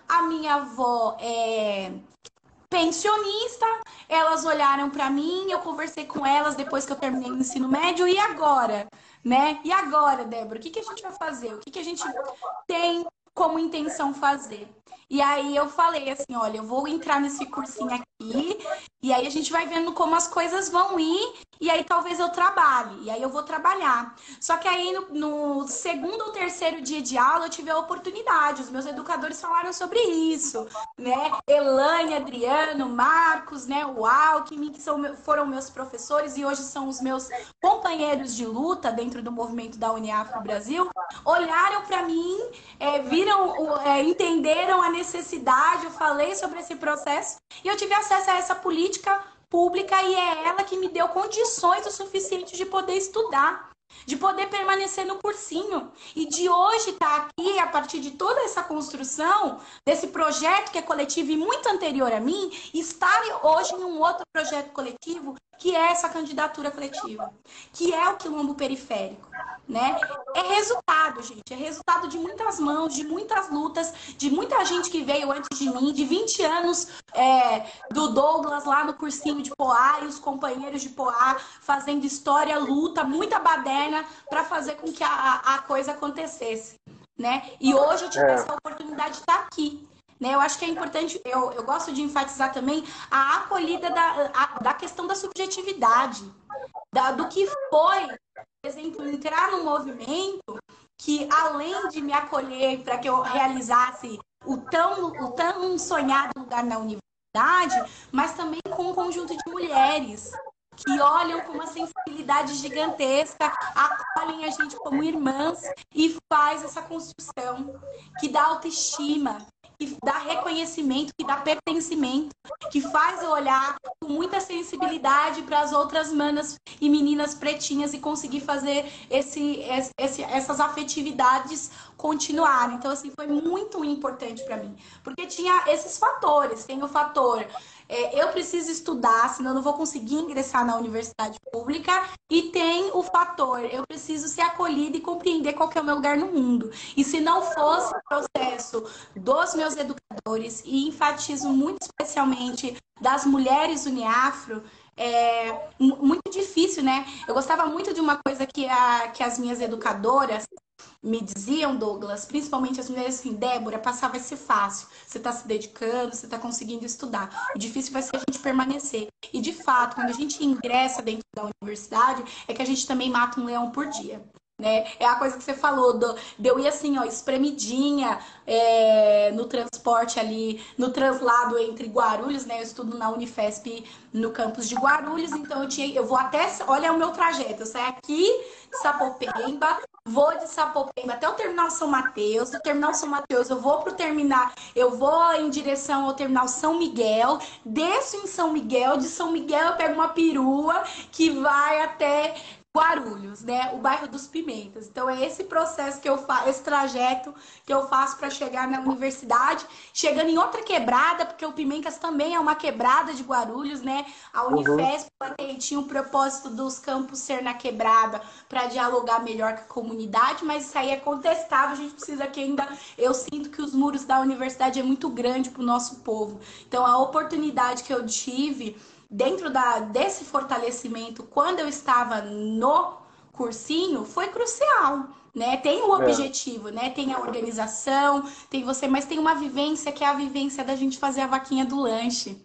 Speaker 1: a minha avó é pensionista, elas olharam para mim, eu conversei com elas depois que eu terminei o ensino médio, e agora? Né? E agora, Débora, o que, que a gente vai fazer? O que, que a gente tem como intenção fazer? E aí eu falei assim, olha, eu vou entrar nesse cursinho aqui, e aí a gente vai vendo como as coisas vão ir, e aí talvez eu trabalhe, e aí eu vou trabalhar. Só que aí no, no segundo ou terceiro dia de aula eu tive a oportunidade, os meus educadores falaram sobre isso, né? Elaine, Adriano, Marcos, né? O Alckmin, que são, foram meus professores e hoje são os meus companheiros de luta dentro do movimento da Uniafro Brasil, olharam para mim, é, viram, é, entenderam a necessidade, eu falei sobre esse processo e eu tive acesso a essa política pública e é ela que me deu condições o suficiente de poder estudar, de poder permanecer no cursinho e de hoje estar tá aqui a partir de toda essa construção desse projeto que é coletivo e muito anterior a mim, estar hoje em um outro projeto coletivo que é essa candidatura coletiva, que é o quilombo periférico né? É resultado, gente. É resultado de muitas mãos, de muitas lutas, de muita gente que veio antes de mim, de 20 anos é, do Douglas lá no cursinho de Poá e os companheiros de Poá fazendo história, luta, muita baderna para fazer com que a, a coisa acontecesse, né? E hoje eu tive é. essa oportunidade de estar aqui. Né? Eu acho que é importante, eu, eu gosto de enfatizar também a acolhida da, a, da questão da subjetividade, da, do que foi por exemplo, entrar num movimento que, além de me acolher para que eu realizasse o tão, o tão sonhado lugar na universidade, mas também com um conjunto de mulheres que olham com uma sensibilidade gigantesca, acolhem a gente como irmãs e faz essa construção que dá autoestima, que dá reconhecimento, que dá pertencimento, que faz eu olhar com muita sensibilidade para as outras manas e meninas pretinhas e conseguir fazer esse, esse, essas afetividades continuarem. Então, assim, foi muito importante para mim, porque tinha esses fatores. Tem o fator é, eu preciso estudar, senão eu não vou conseguir ingressar na universidade pública. E tem o fator, eu preciso ser acolhida e compreender qual é o meu lugar no mundo. E se não fosse o processo dos meus educadores, e enfatizo muito especialmente das mulheres uniafro, é muito difícil, né? Eu gostava muito de uma coisa que, a, que as minhas educadoras me diziam, Douglas, principalmente as mulheres assim, Débora, passar vai ser fácil. Você está se dedicando, você está conseguindo estudar. O difícil vai ser a gente permanecer. E de fato, quando a gente ingressa dentro da universidade, é que a gente também mata um leão por dia. Né? É a coisa que você falou, do, de eu ir assim, ó, espremidinha é, no transporte ali, no translado entre Guarulhos, né? Eu estudo na Unifesp no campus de Guarulhos, então eu tinha, eu vou até, olha o meu trajeto, eu saio aqui Sapopemba, vou de Sapopemba até o terminal São Mateus, do terminal São Mateus eu vou pro terminal, eu vou em direção ao terminal São Miguel, desço em São Miguel, de São Miguel eu pego uma perua que vai até Guarulhos, né? O bairro dos Pimentas. Então é esse processo que eu faço, esse trajeto que eu faço para chegar na universidade, chegando em outra quebrada, porque o Pimentas também é uma quebrada de Guarulhos, né? A uhum. Unifesp uhum. tinha o propósito dos campos ser na quebrada para dialogar melhor com a comunidade, mas isso aí é contestável, a gente precisa que ainda eu sinto que os muros da universidade é muito grande para o nosso povo. Então a oportunidade que eu tive dentro da, desse fortalecimento, quando eu estava no cursinho, foi crucial. Né? Tem o é. objetivo, é. né? Tem a organização, tem você, mas tem uma vivência que é a vivência da gente fazer a vaquinha do lanche.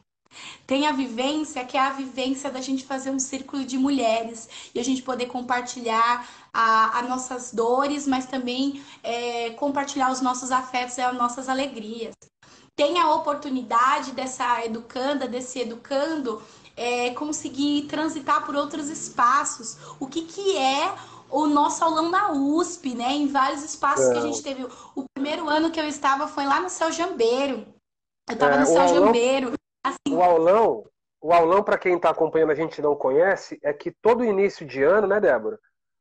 Speaker 1: Tem a vivência que é a vivência da gente fazer um círculo de mulheres e a gente poder compartilhar as nossas dores, mas também é, compartilhar os nossos afetos e as nossas alegrias tem a oportunidade dessa educanda, desse educando, é, conseguir transitar por outros espaços. O que, que é o nosso aulão na USP, né? Em vários espaços é. que a gente teve. O primeiro ano que eu estava foi lá no Céu Jambeiro. Eu estava é, no Céu aulão, Jambeiro.
Speaker 2: Assim... O aulão, o aulão para quem está acompanhando a gente não conhece, é que todo início de ano, né, Débora?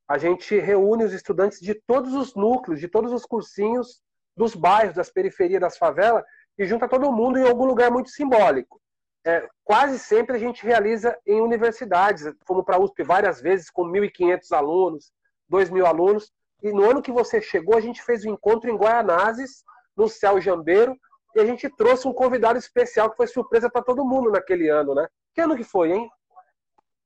Speaker 2: A gente reúne os estudantes de todos os núcleos, de todos os cursinhos dos bairros, das periferias, das favelas, e junta todo mundo em algum lugar muito simbólico. É, quase sempre a gente realiza em universidades, fomos para a USP várias vezes, com 1.500 alunos, 2.000 alunos, e no ano que você chegou, a gente fez um encontro em Guaianazes, no Céu Jambeiro, e a gente trouxe um convidado especial que foi surpresa para todo mundo naquele ano, né? Que ano que foi, hein?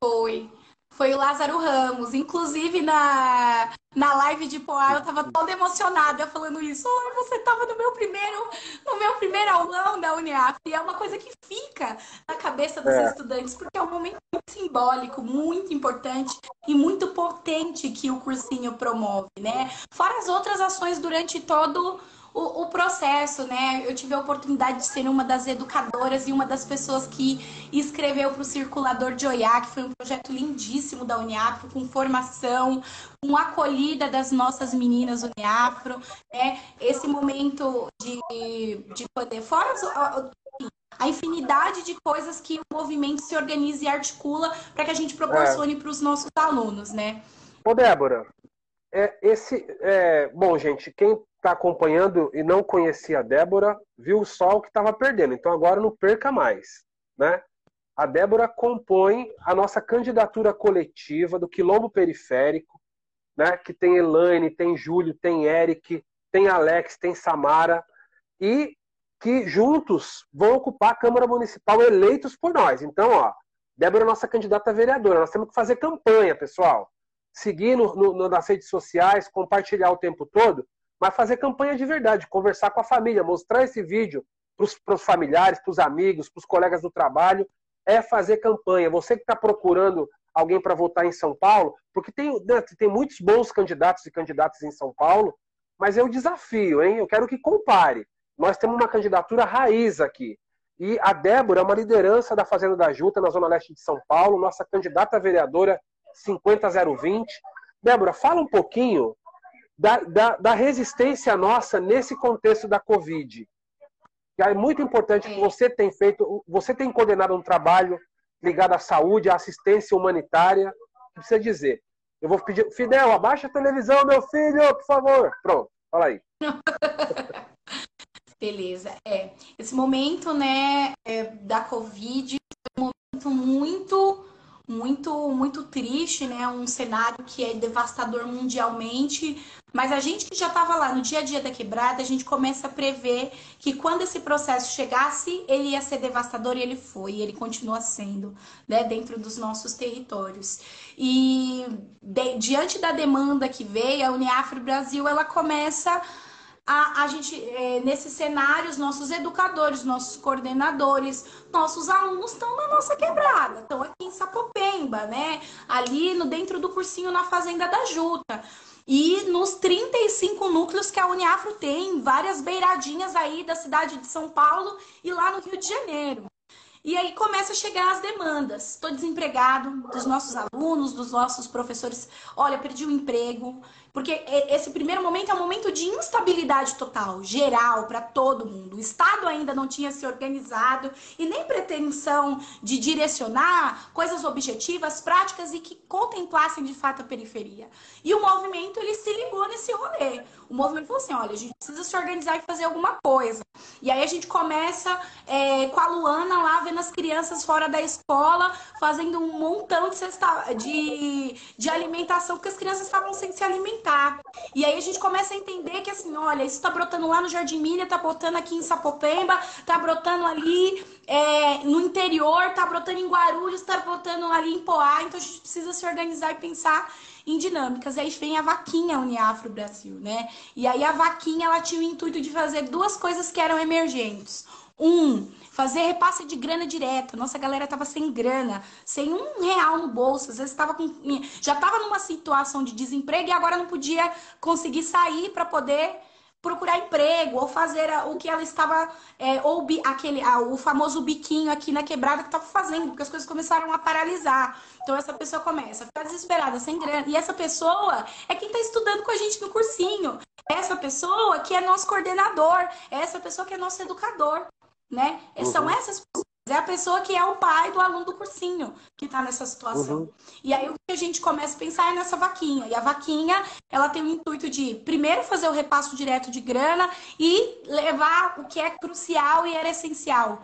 Speaker 1: Foi foi o Lázaro Ramos. Inclusive, na, na live de Poá, eu tava toda emocionada falando isso. Oh, você tava no meu primeiro, no meu primeiro aulão da Uniaf. E é uma coisa que fica na cabeça dos é. estudantes, porque é um momento muito simbólico, muito importante e muito potente que o cursinho promove, né? Fora as outras ações durante todo o, o, processo, né? Eu tive a oportunidade de ser uma das educadoras e uma das pessoas que escreveu para o Circulador de Oiá, que foi um projeto lindíssimo da Uniafro, com formação, com acolhida das nossas meninas Uniafro, né? Esse momento de, de poder. Fora a infinidade de coisas que o movimento se organiza e articula para que a gente proporcione é. para os nossos alunos, né?
Speaker 2: Ô, Débora, é, esse, é, bom, gente, quem está acompanhando e não conhecia a Débora, viu só o que estava perdendo. Então agora não perca mais, né? A Débora compõe a nossa candidatura coletiva do Quilombo Periférico, né? Que tem Elaine, tem Júlio, tem Eric, tem Alex, tem Samara e que juntos vão ocupar a Câmara Municipal eleitos por nós. Então, ó, Débora é nossa candidata a vereadora. Nós temos que fazer campanha, pessoal. Seguir no, no, nas redes sociais, compartilhar o tempo todo, mas fazer campanha de verdade, conversar com a família, mostrar esse vídeo para os familiares, para os amigos, para os colegas do trabalho, é fazer campanha. Você que está procurando alguém para votar em São Paulo, porque tem, né, tem muitos bons candidatos e candidatas em São Paulo, mas é o desafio, hein? Eu quero que compare. Nós temos uma candidatura raiz aqui. E a Débora é uma liderança da Fazenda da Juta, na Zona Leste de São Paulo, nossa candidata vereadora 50020. Débora, fala um pouquinho da, da, da resistência nossa nesse contexto da Covid. É muito importante que você tem feito, você tem coordenado um trabalho ligado à saúde, à assistência humanitária. Precisa dizer. Eu vou pedir, Fidel, abaixa a televisão, meu filho, por favor. Pronto, fala aí.
Speaker 1: Beleza. É, esse momento, né, é, da Covid foi um momento muito muito muito triste, né? Um cenário que é devastador mundialmente, mas a gente que já estava lá no dia a dia da quebrada, a gente começa a prever que quando esse processo chegasse, ele ia ser devastador e ele foi, e ele continua sendo, né, dentro dos nossos territórios. E de, diante da demanda que veio, a Uniafro Brasil, ela começa a, a gente, é, nesse cenário, os nossos educadores, nossos coordenadores, nossos alunos estão na nossa quebrada, estão aqui em Sapopemba, né? Ali no dentro do cursinho na Fazenda da Juta. E nos 35 núcleos que a Uniafro tem, várias beiradinhas aí da cidade de São Paulo e lá no Rio de Janeiro. E aí começa a chegar as demandas. Estou desempregado, dos nossos alunos, dos nossos professores. Olha, perdi o emprego, porque esse primeiro momento é um momento de instabilidade total, geral, para todo mundo. O Estado ainda não tinha se organizado e nem pretensão de direcionar coisas objetivas, práticas e que contemplassem de fato a periferia. E o movimento ele se ligou nesse rolê. O movimento falou assim: olha, a gente precisa se organizar e fazer alguma coisa. E aí a gente começa é, com a Luana lá vendo as crianças fora da escola, fazendo um montão de, cesta, de, de alimentação, porque as crianças estavam sem se alimentar e aí a gente começa a entender que assim, olha, isso tá brotando lá no Jardim Milha, tá brotando aqui em Sapopemba, tá brotando ali é, no interior, tá brotando em Guarulhos, tá brotando ali em Poá, então a gente precisa se organizar e pensar em dinâmicas. E aí vem a vaquinha Uniafro Brasil, né? E aí a vaquinha ela tinha o intuito de fazer duas coisas que eram emergentes. Um, fazer repasse de grana direto. Nossa galera tava sem grana, sem um real no bolso. Às vezes tava com, já tava numa situação de desemprego e agora não podia conseguir sair para poder procurar emprego ou fazer o que ela estava é, ou aquele o famoso biquinho aqui na quebrada que estava fazendo porque as coisas começaram a paralisar. Então essa pessoa começa a ficar desesperada sem grana. E essa pessoa é quem está estudando com a gente no cursinho. Essa pessoa que é nosso coordenador. Essa pessoa que é nosso educador né? Uhum. São essas pessoas. É a pessoa que é o pai do aluno do cursinho que está nessa situação. Uhum. E aí o que a gente começa a pensar é nessa vaquinha. E a vaquinha, ela tem o intuito de, primeiro, fazer o repasso direto de grana e levar o que é crucial e era essencial.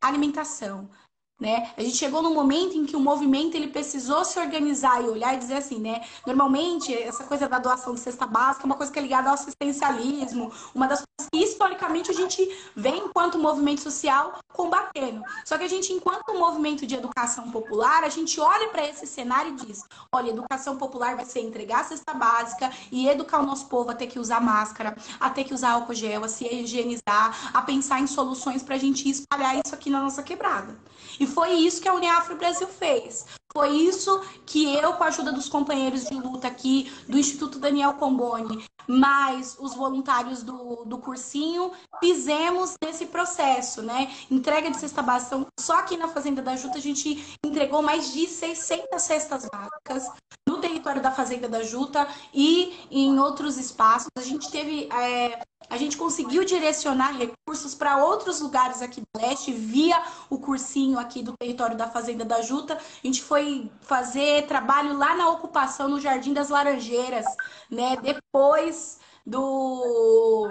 Speaker 1: Alimentação, né? A gente chegou num momento em que o movimento ele precisou se organizar e olhar e dizer assim, né? Normalmente, essa coisa da doação de cesta básica é uma coisa que é ligada ao assistencialismo, uma das coisas que historicamente a gente vem enquanto movimento social combatendo. Só que a gente, enquanto movimento de educação popular, a gente olha para esse cenário e diz: olha, educação popular vai ser entregar a cesta básica e educar o nosso povo a ter que usar máscara, a ter que usar álcool gel, a se higienizar, a pensar em soluções para a gente espalhar isso aqui na nossa quebrada. E foi isso que a Uniafro Brasil fez. Foi isso que eu, com a ajuda dos companheiros de luta aqui, do Instituto Daniel Comboni, mais os voluntários do, do cursinho, fizemos nesse processo, né? Entrega de cesta básica. Então, só aqui na Fazenda da Juta a gente entregou mais de 600 cestas básicas no território da Fazenda da Juta e em outros espaços. A gente teve é, a gente conseguiu direcionar recursos para outros lugares aqui do leste via o cursinho aqui do território da Fazenda da Juta. A gente foi fazer trabalho lá na ocupação no Jardim das Laranjeiras, né? Depois do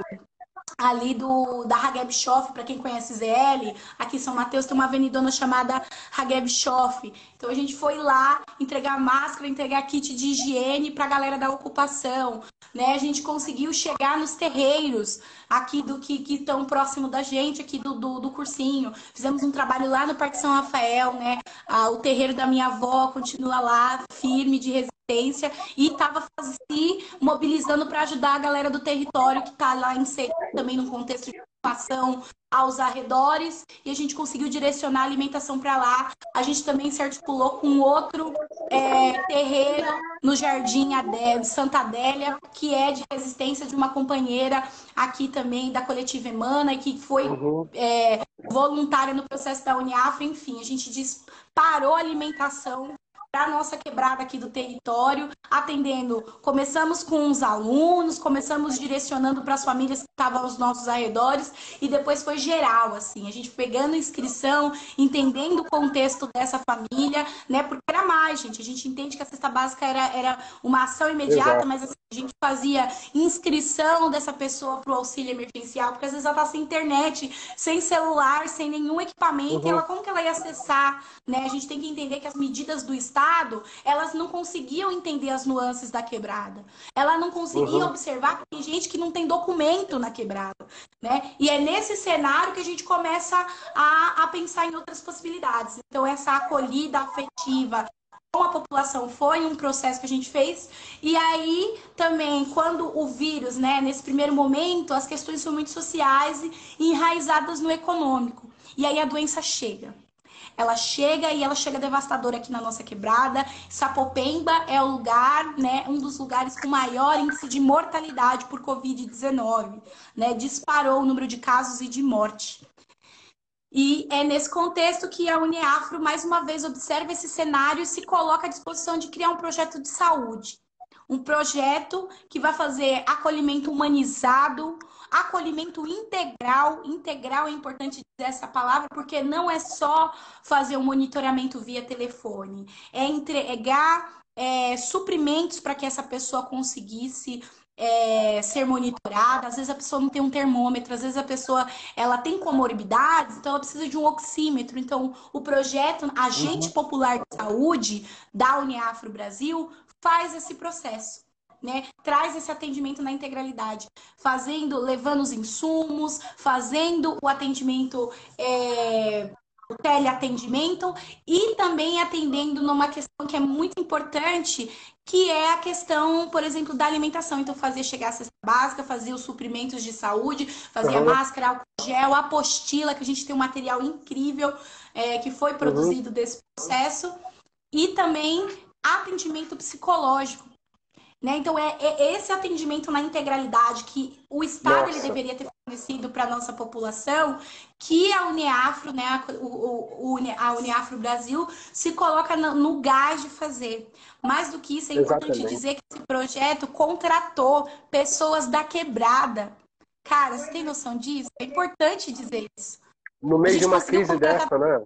Speaker 1: ali do da Hageb Schoff, para quem conhece ZL, aqui em São Mateus tem uma avenidona chamada Hageb Schoff. Então a gente foi lá entregar máscara, entregar kit de higiene para a galera da ocupação, né? A gente conseguiu chegar nos terreiros aqui do que estão próximo da gente, aqui do, do, do, cursinho. Fizemos um trabalho lá no Parque São Rafael, né? Ah, o terreiro da minha avó continua lá, firme de resistência, e estava se mobilizando para ajudar a galera do território que está lá inserido também no contexto de ocupação aos arredores e a gente conseguiu direcionar a alimentação para lá. A gente também se articulou com outro é, terreiro no Jardim Adé, Santa Adélia, que é de resistência de uma companheira aqui também da coletiva Emana, que foi uhum. é, voluntária no processo da Uniafra. Enfim, a gente disparou a alimentação a nossa quebrada aqui do território, atendendo. Começamos com os alunos, começamos direcionando para as famílias que estavam aos nossos arredores e depois foi geral, assim, a gente pegando inscrição, entendendo o contexto dessa família, né? Porque era mais, gente. A gente entende que a cesta básica era, era uma ação imediata, Exato. mas assim, a gente fazia inscrição dessa pessoa para o auxílio emergencial, porque às vezes ela tá sem internet, sem celular, sem nenhum equipamento, uhum. e ela como que ela ia acessar, né? A gente tem que entender que as medidas do Estado Estado, elas não conseguiam entender as nuances da quebrada. Ela não conseguia uhum. observar que tem gente que não tem documento na quebrada, né? E é nesse cenário que a gente começa a, a pensar em outras possibilidades. Então, essa acolhida afetiva, com a população foi um processo que a gente fez. E aí também, quando o vírus, né, nesse primeiro momento, as questões são muito sociais e enraizadas no econômico. E aí a doença chega. Ela chega e ela chega devastadora aqui na nossa quebrada. Sapopemba é o lugar, né, um dos lugares com maior índice de mortalidade por Covid-19, né? Disparou o número de casos e de morte. E é nesse contexto que a Uniafro, mais uma vez, observa esse cenário e se coloca à disposição de criar um projeto de saúde. Um projeto que vai fazer acolhimento humanizado, acolhimento integral. Integral é importante dizer essa palavra, porque não é só fazer um monitoramento via telefone, é entregar é, suprimentos para que essa pessoa conseguisse é, ser monitorada. Às vezes a pessoa não tem um termômetro, às vezes a pessoa ela tem comorbidades, então ela precisa de um oxímetro. Então, o projeto Agente uhum. Popular de Saúde da Uniafro Brasil faz esse processo né? Traz esse atendimento na integralidade, fazendo, levando os insumos, fazendo o atendimento, é, o teleatendimento e também atendendo numa questão que é muito importante, que é a questão, por exemplo, da alimentação. Então, fazer chegar a cesta básica, fazer os suprimentos de saúde, fazer uhum. a máscara, álcool gel, a apostila, que a gente tem um material incrível é, que foi produzido uhum. desse processo. E também atendimento psicológico né? Então, é, é, esse atendimento na integralidade que o Estado ele deveria ter fornecido para a nossa população, que a Uniafro, né, a, o, o, a Uniafro Brasil, se coloca no, no gás de fazer. Mais do que isso, é importante Exatamente. dizer que esse projeto contratou pessoas da quebrada. Cara, você tem noção disso? É importante dizer isso.
Speaker 2: No meio de uma crise dessa, né?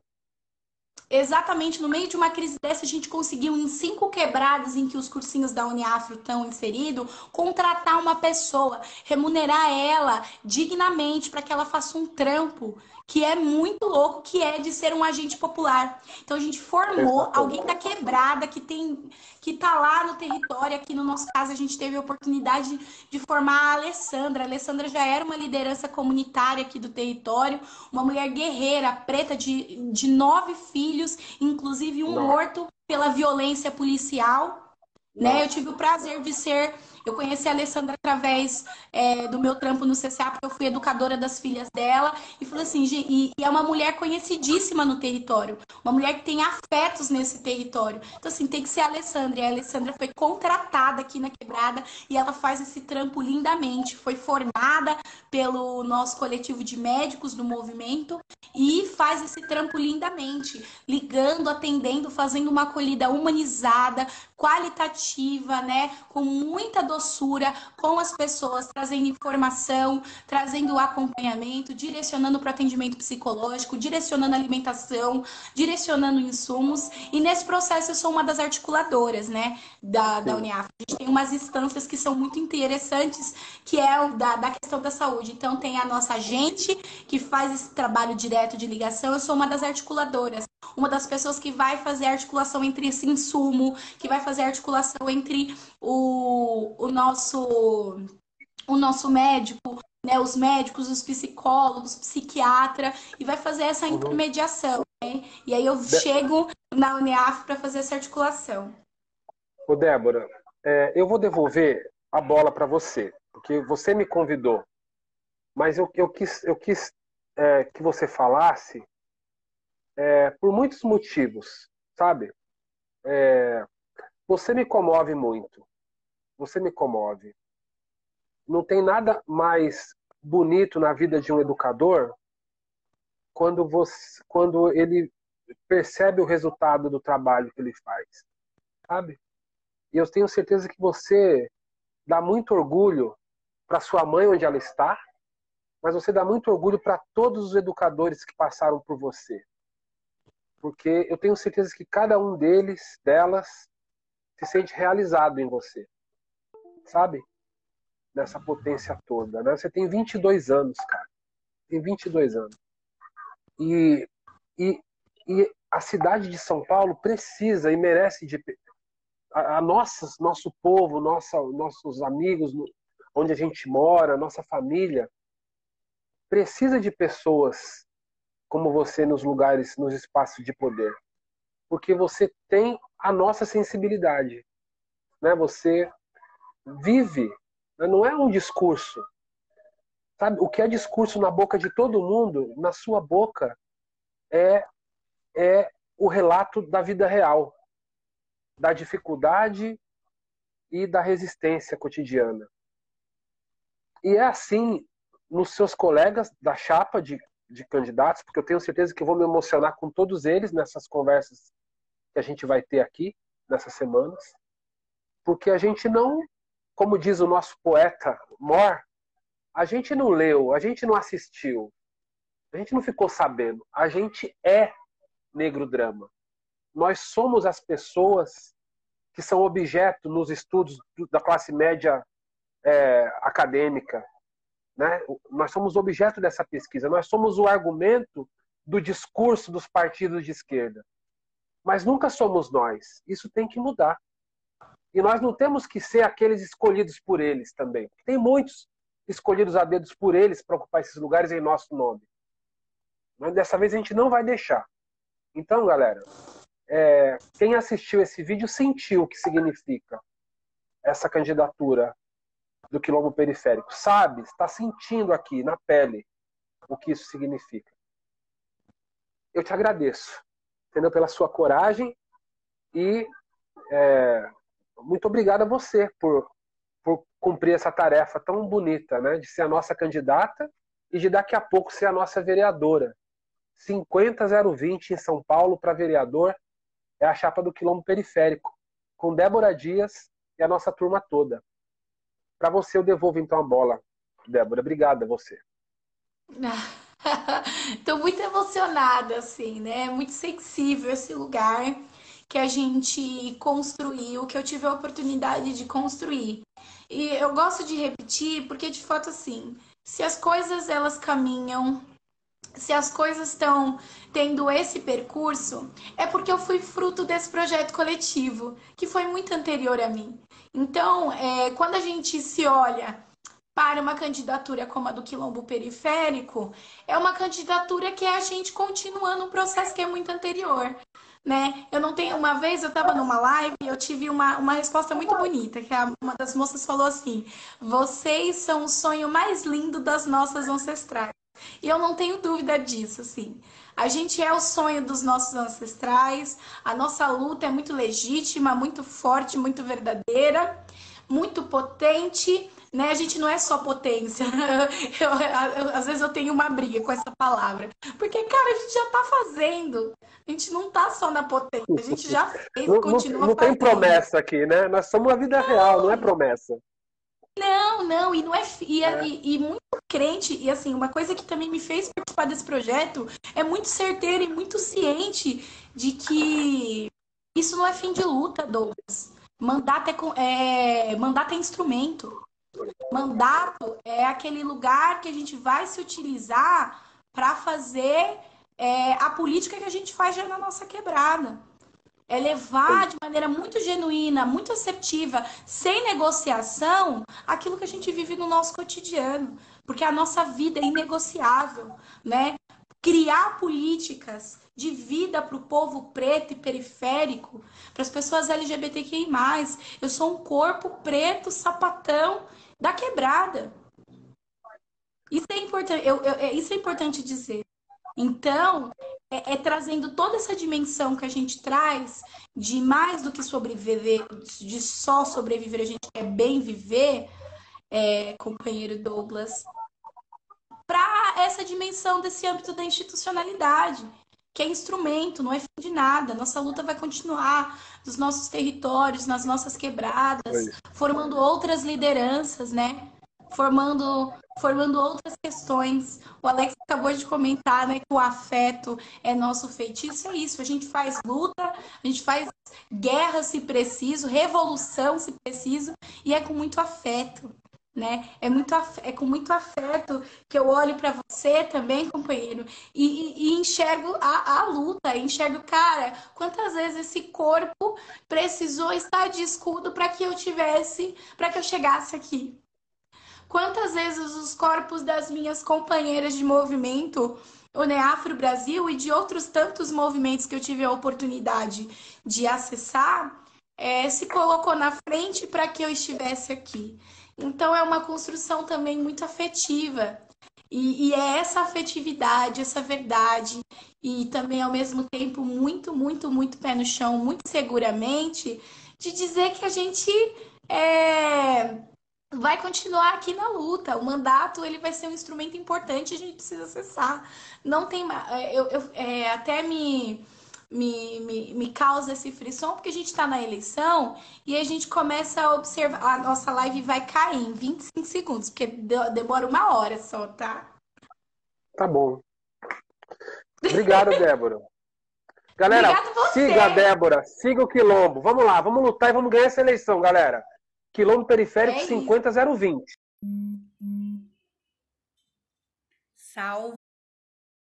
Speaker 1: Exatamente no meio de uma crise dessa, a gente conseguiu, em cinco quebradas em que os cursinhos da Uniafro estão inseridos, contratar uma pessoa, remunerar ela dignamente para que ela faça um trampo que é muito louco, que é de ser um agente popular. Então a gente formou Exatamente. alguém da quebrada que tem que tá lá no território. Aqui no nosso caso a gente teve a oportunidade de formar a Alessandra. A Alessandra já era uma liderança comunitária aqui do território, uma mulher guerreira, preta de, de nove filhos, inclusive um morto pela violência policial. Né? Eu tive o prazer de ser eu conheci a Alessandra através é, do meu trampo no CCA, porque eu fui educadora das filhas dela. E falei assim, e, e, é uma mulher conhecidíssima no território. Uma mulher que tem afetos nesse território. Então, assim, tem que ser a Alessandra. E a Alessandra foi contratada aqui na Quebrada e ela faz esse trampo lindamente. Foi formada pelo nosso coletivo de médicos do movimento e faz esse trampo lindamente. Ligando, atendendo, fazendo uma acolhida humanizada, qualitativa, né? Com muita doçura com as pessoas, trazendo informação, trazendo acompanhamento, direcionando para o atendimento psicológico, direcionando alimentação, direcionando insumos. E nesse processo eu sou uma das articuladoras, né? Da, da Uniaf. A gente tem umas instâncias que são muito interessantes, que é o da, da questão da saúde. Então tem a nossa agente que faz esse trabalho direto de ligação. Eu sou uma das articuladoras, uma das pessoas que vai fazer articulação entre esse insumo, que vai fazer articulação entre o, o nosso o nosso médico, né, os médicos, os psicólogos, psiquiatra, e vai fazer essa uhum. intermediação. Né? E aí eu de... chego na Uniaf para fazer essa articulação.
Speaker 2: Ô Débora, é, eu vou devolver a bola para você, porque você me convidou, mas eu, eu quis, eu quis é, que você falasse é, por muitos motivos, sabe? É, você me comove muito. Você me comove. Não tem nada mais bonito na vida de um educador quando, você, quando ele percebe o resultado do trabalho que ele faz. sabe? E eu tenho certeza que você dá muito orgulho para sua mãe onde ela está, mas você dá muito orgulho para todos os educadores que passaram por você. Porque eu tenho certeza que cada um deles, delas, se sente realizado em você. Sabe? Nessa potência toda. Né? Você tem 22 anos, cara. Tem 22 anos. E, e, e a cidade de São Paulo precisa e merece de a, a nossa, nosso povo, nossa, nossos amigos, onde a gente mora, nossa família, precisa de pessoas como você nos lugares, nos espaços de poder. Porque você tem a nossa sensibilidade. Né? Você vive, né? não é um discurso. Sabe, o que é discurso na boca de todo mundo, na sua boca, é, é o relato da vida real, da dificuldade e da resistência cotidiana. E é assim nos seus colegas da chapa de, de candidatos, porque eu tenho certeza que vou me emocionar com todos eles nessas conversas que a gente vai ter aqui nessas semanas, porque a gente não, como diz o nosso poeta Mor, a gente não leu, a gente não assistiu, a gente não ficou sabendo, a gente é negro drama. Nós somos as pessoas que são objeto nos estudos da classe média é, acadêmica, né? Nós somos objeto dessa pesquisa, nós somos o argumento do discurso dos partidos de esquerda. Mas nunca somos nós. Isso tem que mudar. E nós não temos que ser aqueles escolhidos por eles também. Tem muitos escolhidos a dedos por eles para ocupar esses lugares em nosso nome. Mas dessa vez a gente não vai deixar. Então, galera, é, quem assistiu esse vídeo sentiu o que significa essa candidatura do quilombo periférico. Sabe, está sentindo aqui na pele o que isso significa. Eu te agradeço, entendeu? Pela sua coragem e é, muito obrigado a você por, por cumprir essa tarefa tão bonita, né? De ser a nossa candidata e de daqui a pouco ser a nossa vereadora. 50020 em São Paulo para vereador é a chapa do quilombo periférico, com Débora Dias e a nossa turma toda. Para você, eu devolvo então a bola, Débora. Obrigada a você.
Speaker 1: Estou muito emocionada, assim, né? Muito sensível esse lugar que a gente construiu, que eu tive a oportunidade de construir. E eu gosto de repetir porque, de fato, assim, se as coisas elas caminham, se as coisas estão tendo esse percurso, é porque eu fui fruto desse projeto coletivo, que foi muito anterior a mim. Então, é, quando a gente se olha para uma candidatura como a do Quilombo Periférico, é uma candidatura que é a gente continuando um processo que é muito anterior. Né? Eu não tenho. Uma vez eu estava numa live e eu tive uma, uma resposta muito bonita, que uma das moças falou assim: vocês são o sonho mais lindo das nossas ancestrais. E eu não tenho dúvida disso, assim. A gente é o sonho dos nossos ancestrais, a nossa luta é muito legítima, muito forte, muito verdadeira, muito potente, né? A gente não é só potência. Eu, eu, às vezes eu tenho uma briga com essa palavra. Porque, cara, a gente já tá fazendo. A gente não tá só na potência, a gente já fez,
Speaker 2: não,
Speaker 1: continua
Speaker 2: não, não tem promessa aqui, né? Nós somos a vida real, não é promessa.
Speaker 1: Não, não, e não é, e, é. e, e, muito crente, e assim, uma coisa que também me fez participar desse projeto é muito certeiro e muito ciente de que isso não é fim de luta, Douglas. Mandato é, é, mandato é instrumento. Mandato é aquele lugar que a gente vai se utilizar para fazer é, a política que a gente faz já na nossa quebrada é levar de maneira muito genuína, muito assertiva, sem negociação, aquilo que a gente vive no nosso cotidiano, porque a nossa vida é inegociável, né? Criar políticas de vida para o povo preto e periférico, para as pessoas LGBTQI+. Eu sou um corpo preto, sapatão, da quebrada. Isso é importante, eu, eu, é, isso é importante dizer. Então, é, é, trazendo toda essa dimensão que a gente traz de mais do que sobreviver, de só sobreviver, a gente quer bem viver, é, companheiro Douglas, para essa dimensão desse âmbito da institucionalidade. que é instrumento, não é fim de nada. Nossa luta vai continuar nos nossos territórios, nas nossas quebradas, formando outras lideranças, né? Formando, formando outras questões. O Alex acabou de comentar, né, que o afeto é nosso feitiço. É isso, a gente faz luta, a gente faz guerra se preciso, revolução se preciso, e é com muito afeto né? É, muito, é com muito afeto que eu olho para você também, companheiro, e, e, e enxergo a, a, luta, enxergo, cara, quantas vezes esse corpo precisou estar de escudo para que eu tivesse, para que eu chegasse aqui. Quantas vezes os corpos das minhas companheiras de movimento, o Neafro Brasil e de outros tantos movimentos que eu tive a oportunidade de acessar, é, se colocou na frente para que eu estivesse aqui. Então é uma construção também muito afetiva. E, e, é essa afetividade, essa verdade, e também ao mesmo tempo muito, muito, muito pé no chão, muito seguramente, de dizer que a gente é, vai continuar aqui na luta. O mandato ele vai ser um instrumento importante, a gente precisa acessar. Não tem é, eu, eu é, até me me, me, me causa esse frisson, porque a gente está na eleição e a gente começa a observar. A nossa live vai cair em 25 segundos, porque demora uma hora só, tá?
Speaker 2: Tá bom. Obrigado, Débora. Galera, siga a Débora, siga o Quilombo. Vamos lá, vamos lutar e vamos ganhar essa eleição, galera. Quilombo Periférico é 50020.
Speaker 1: Salve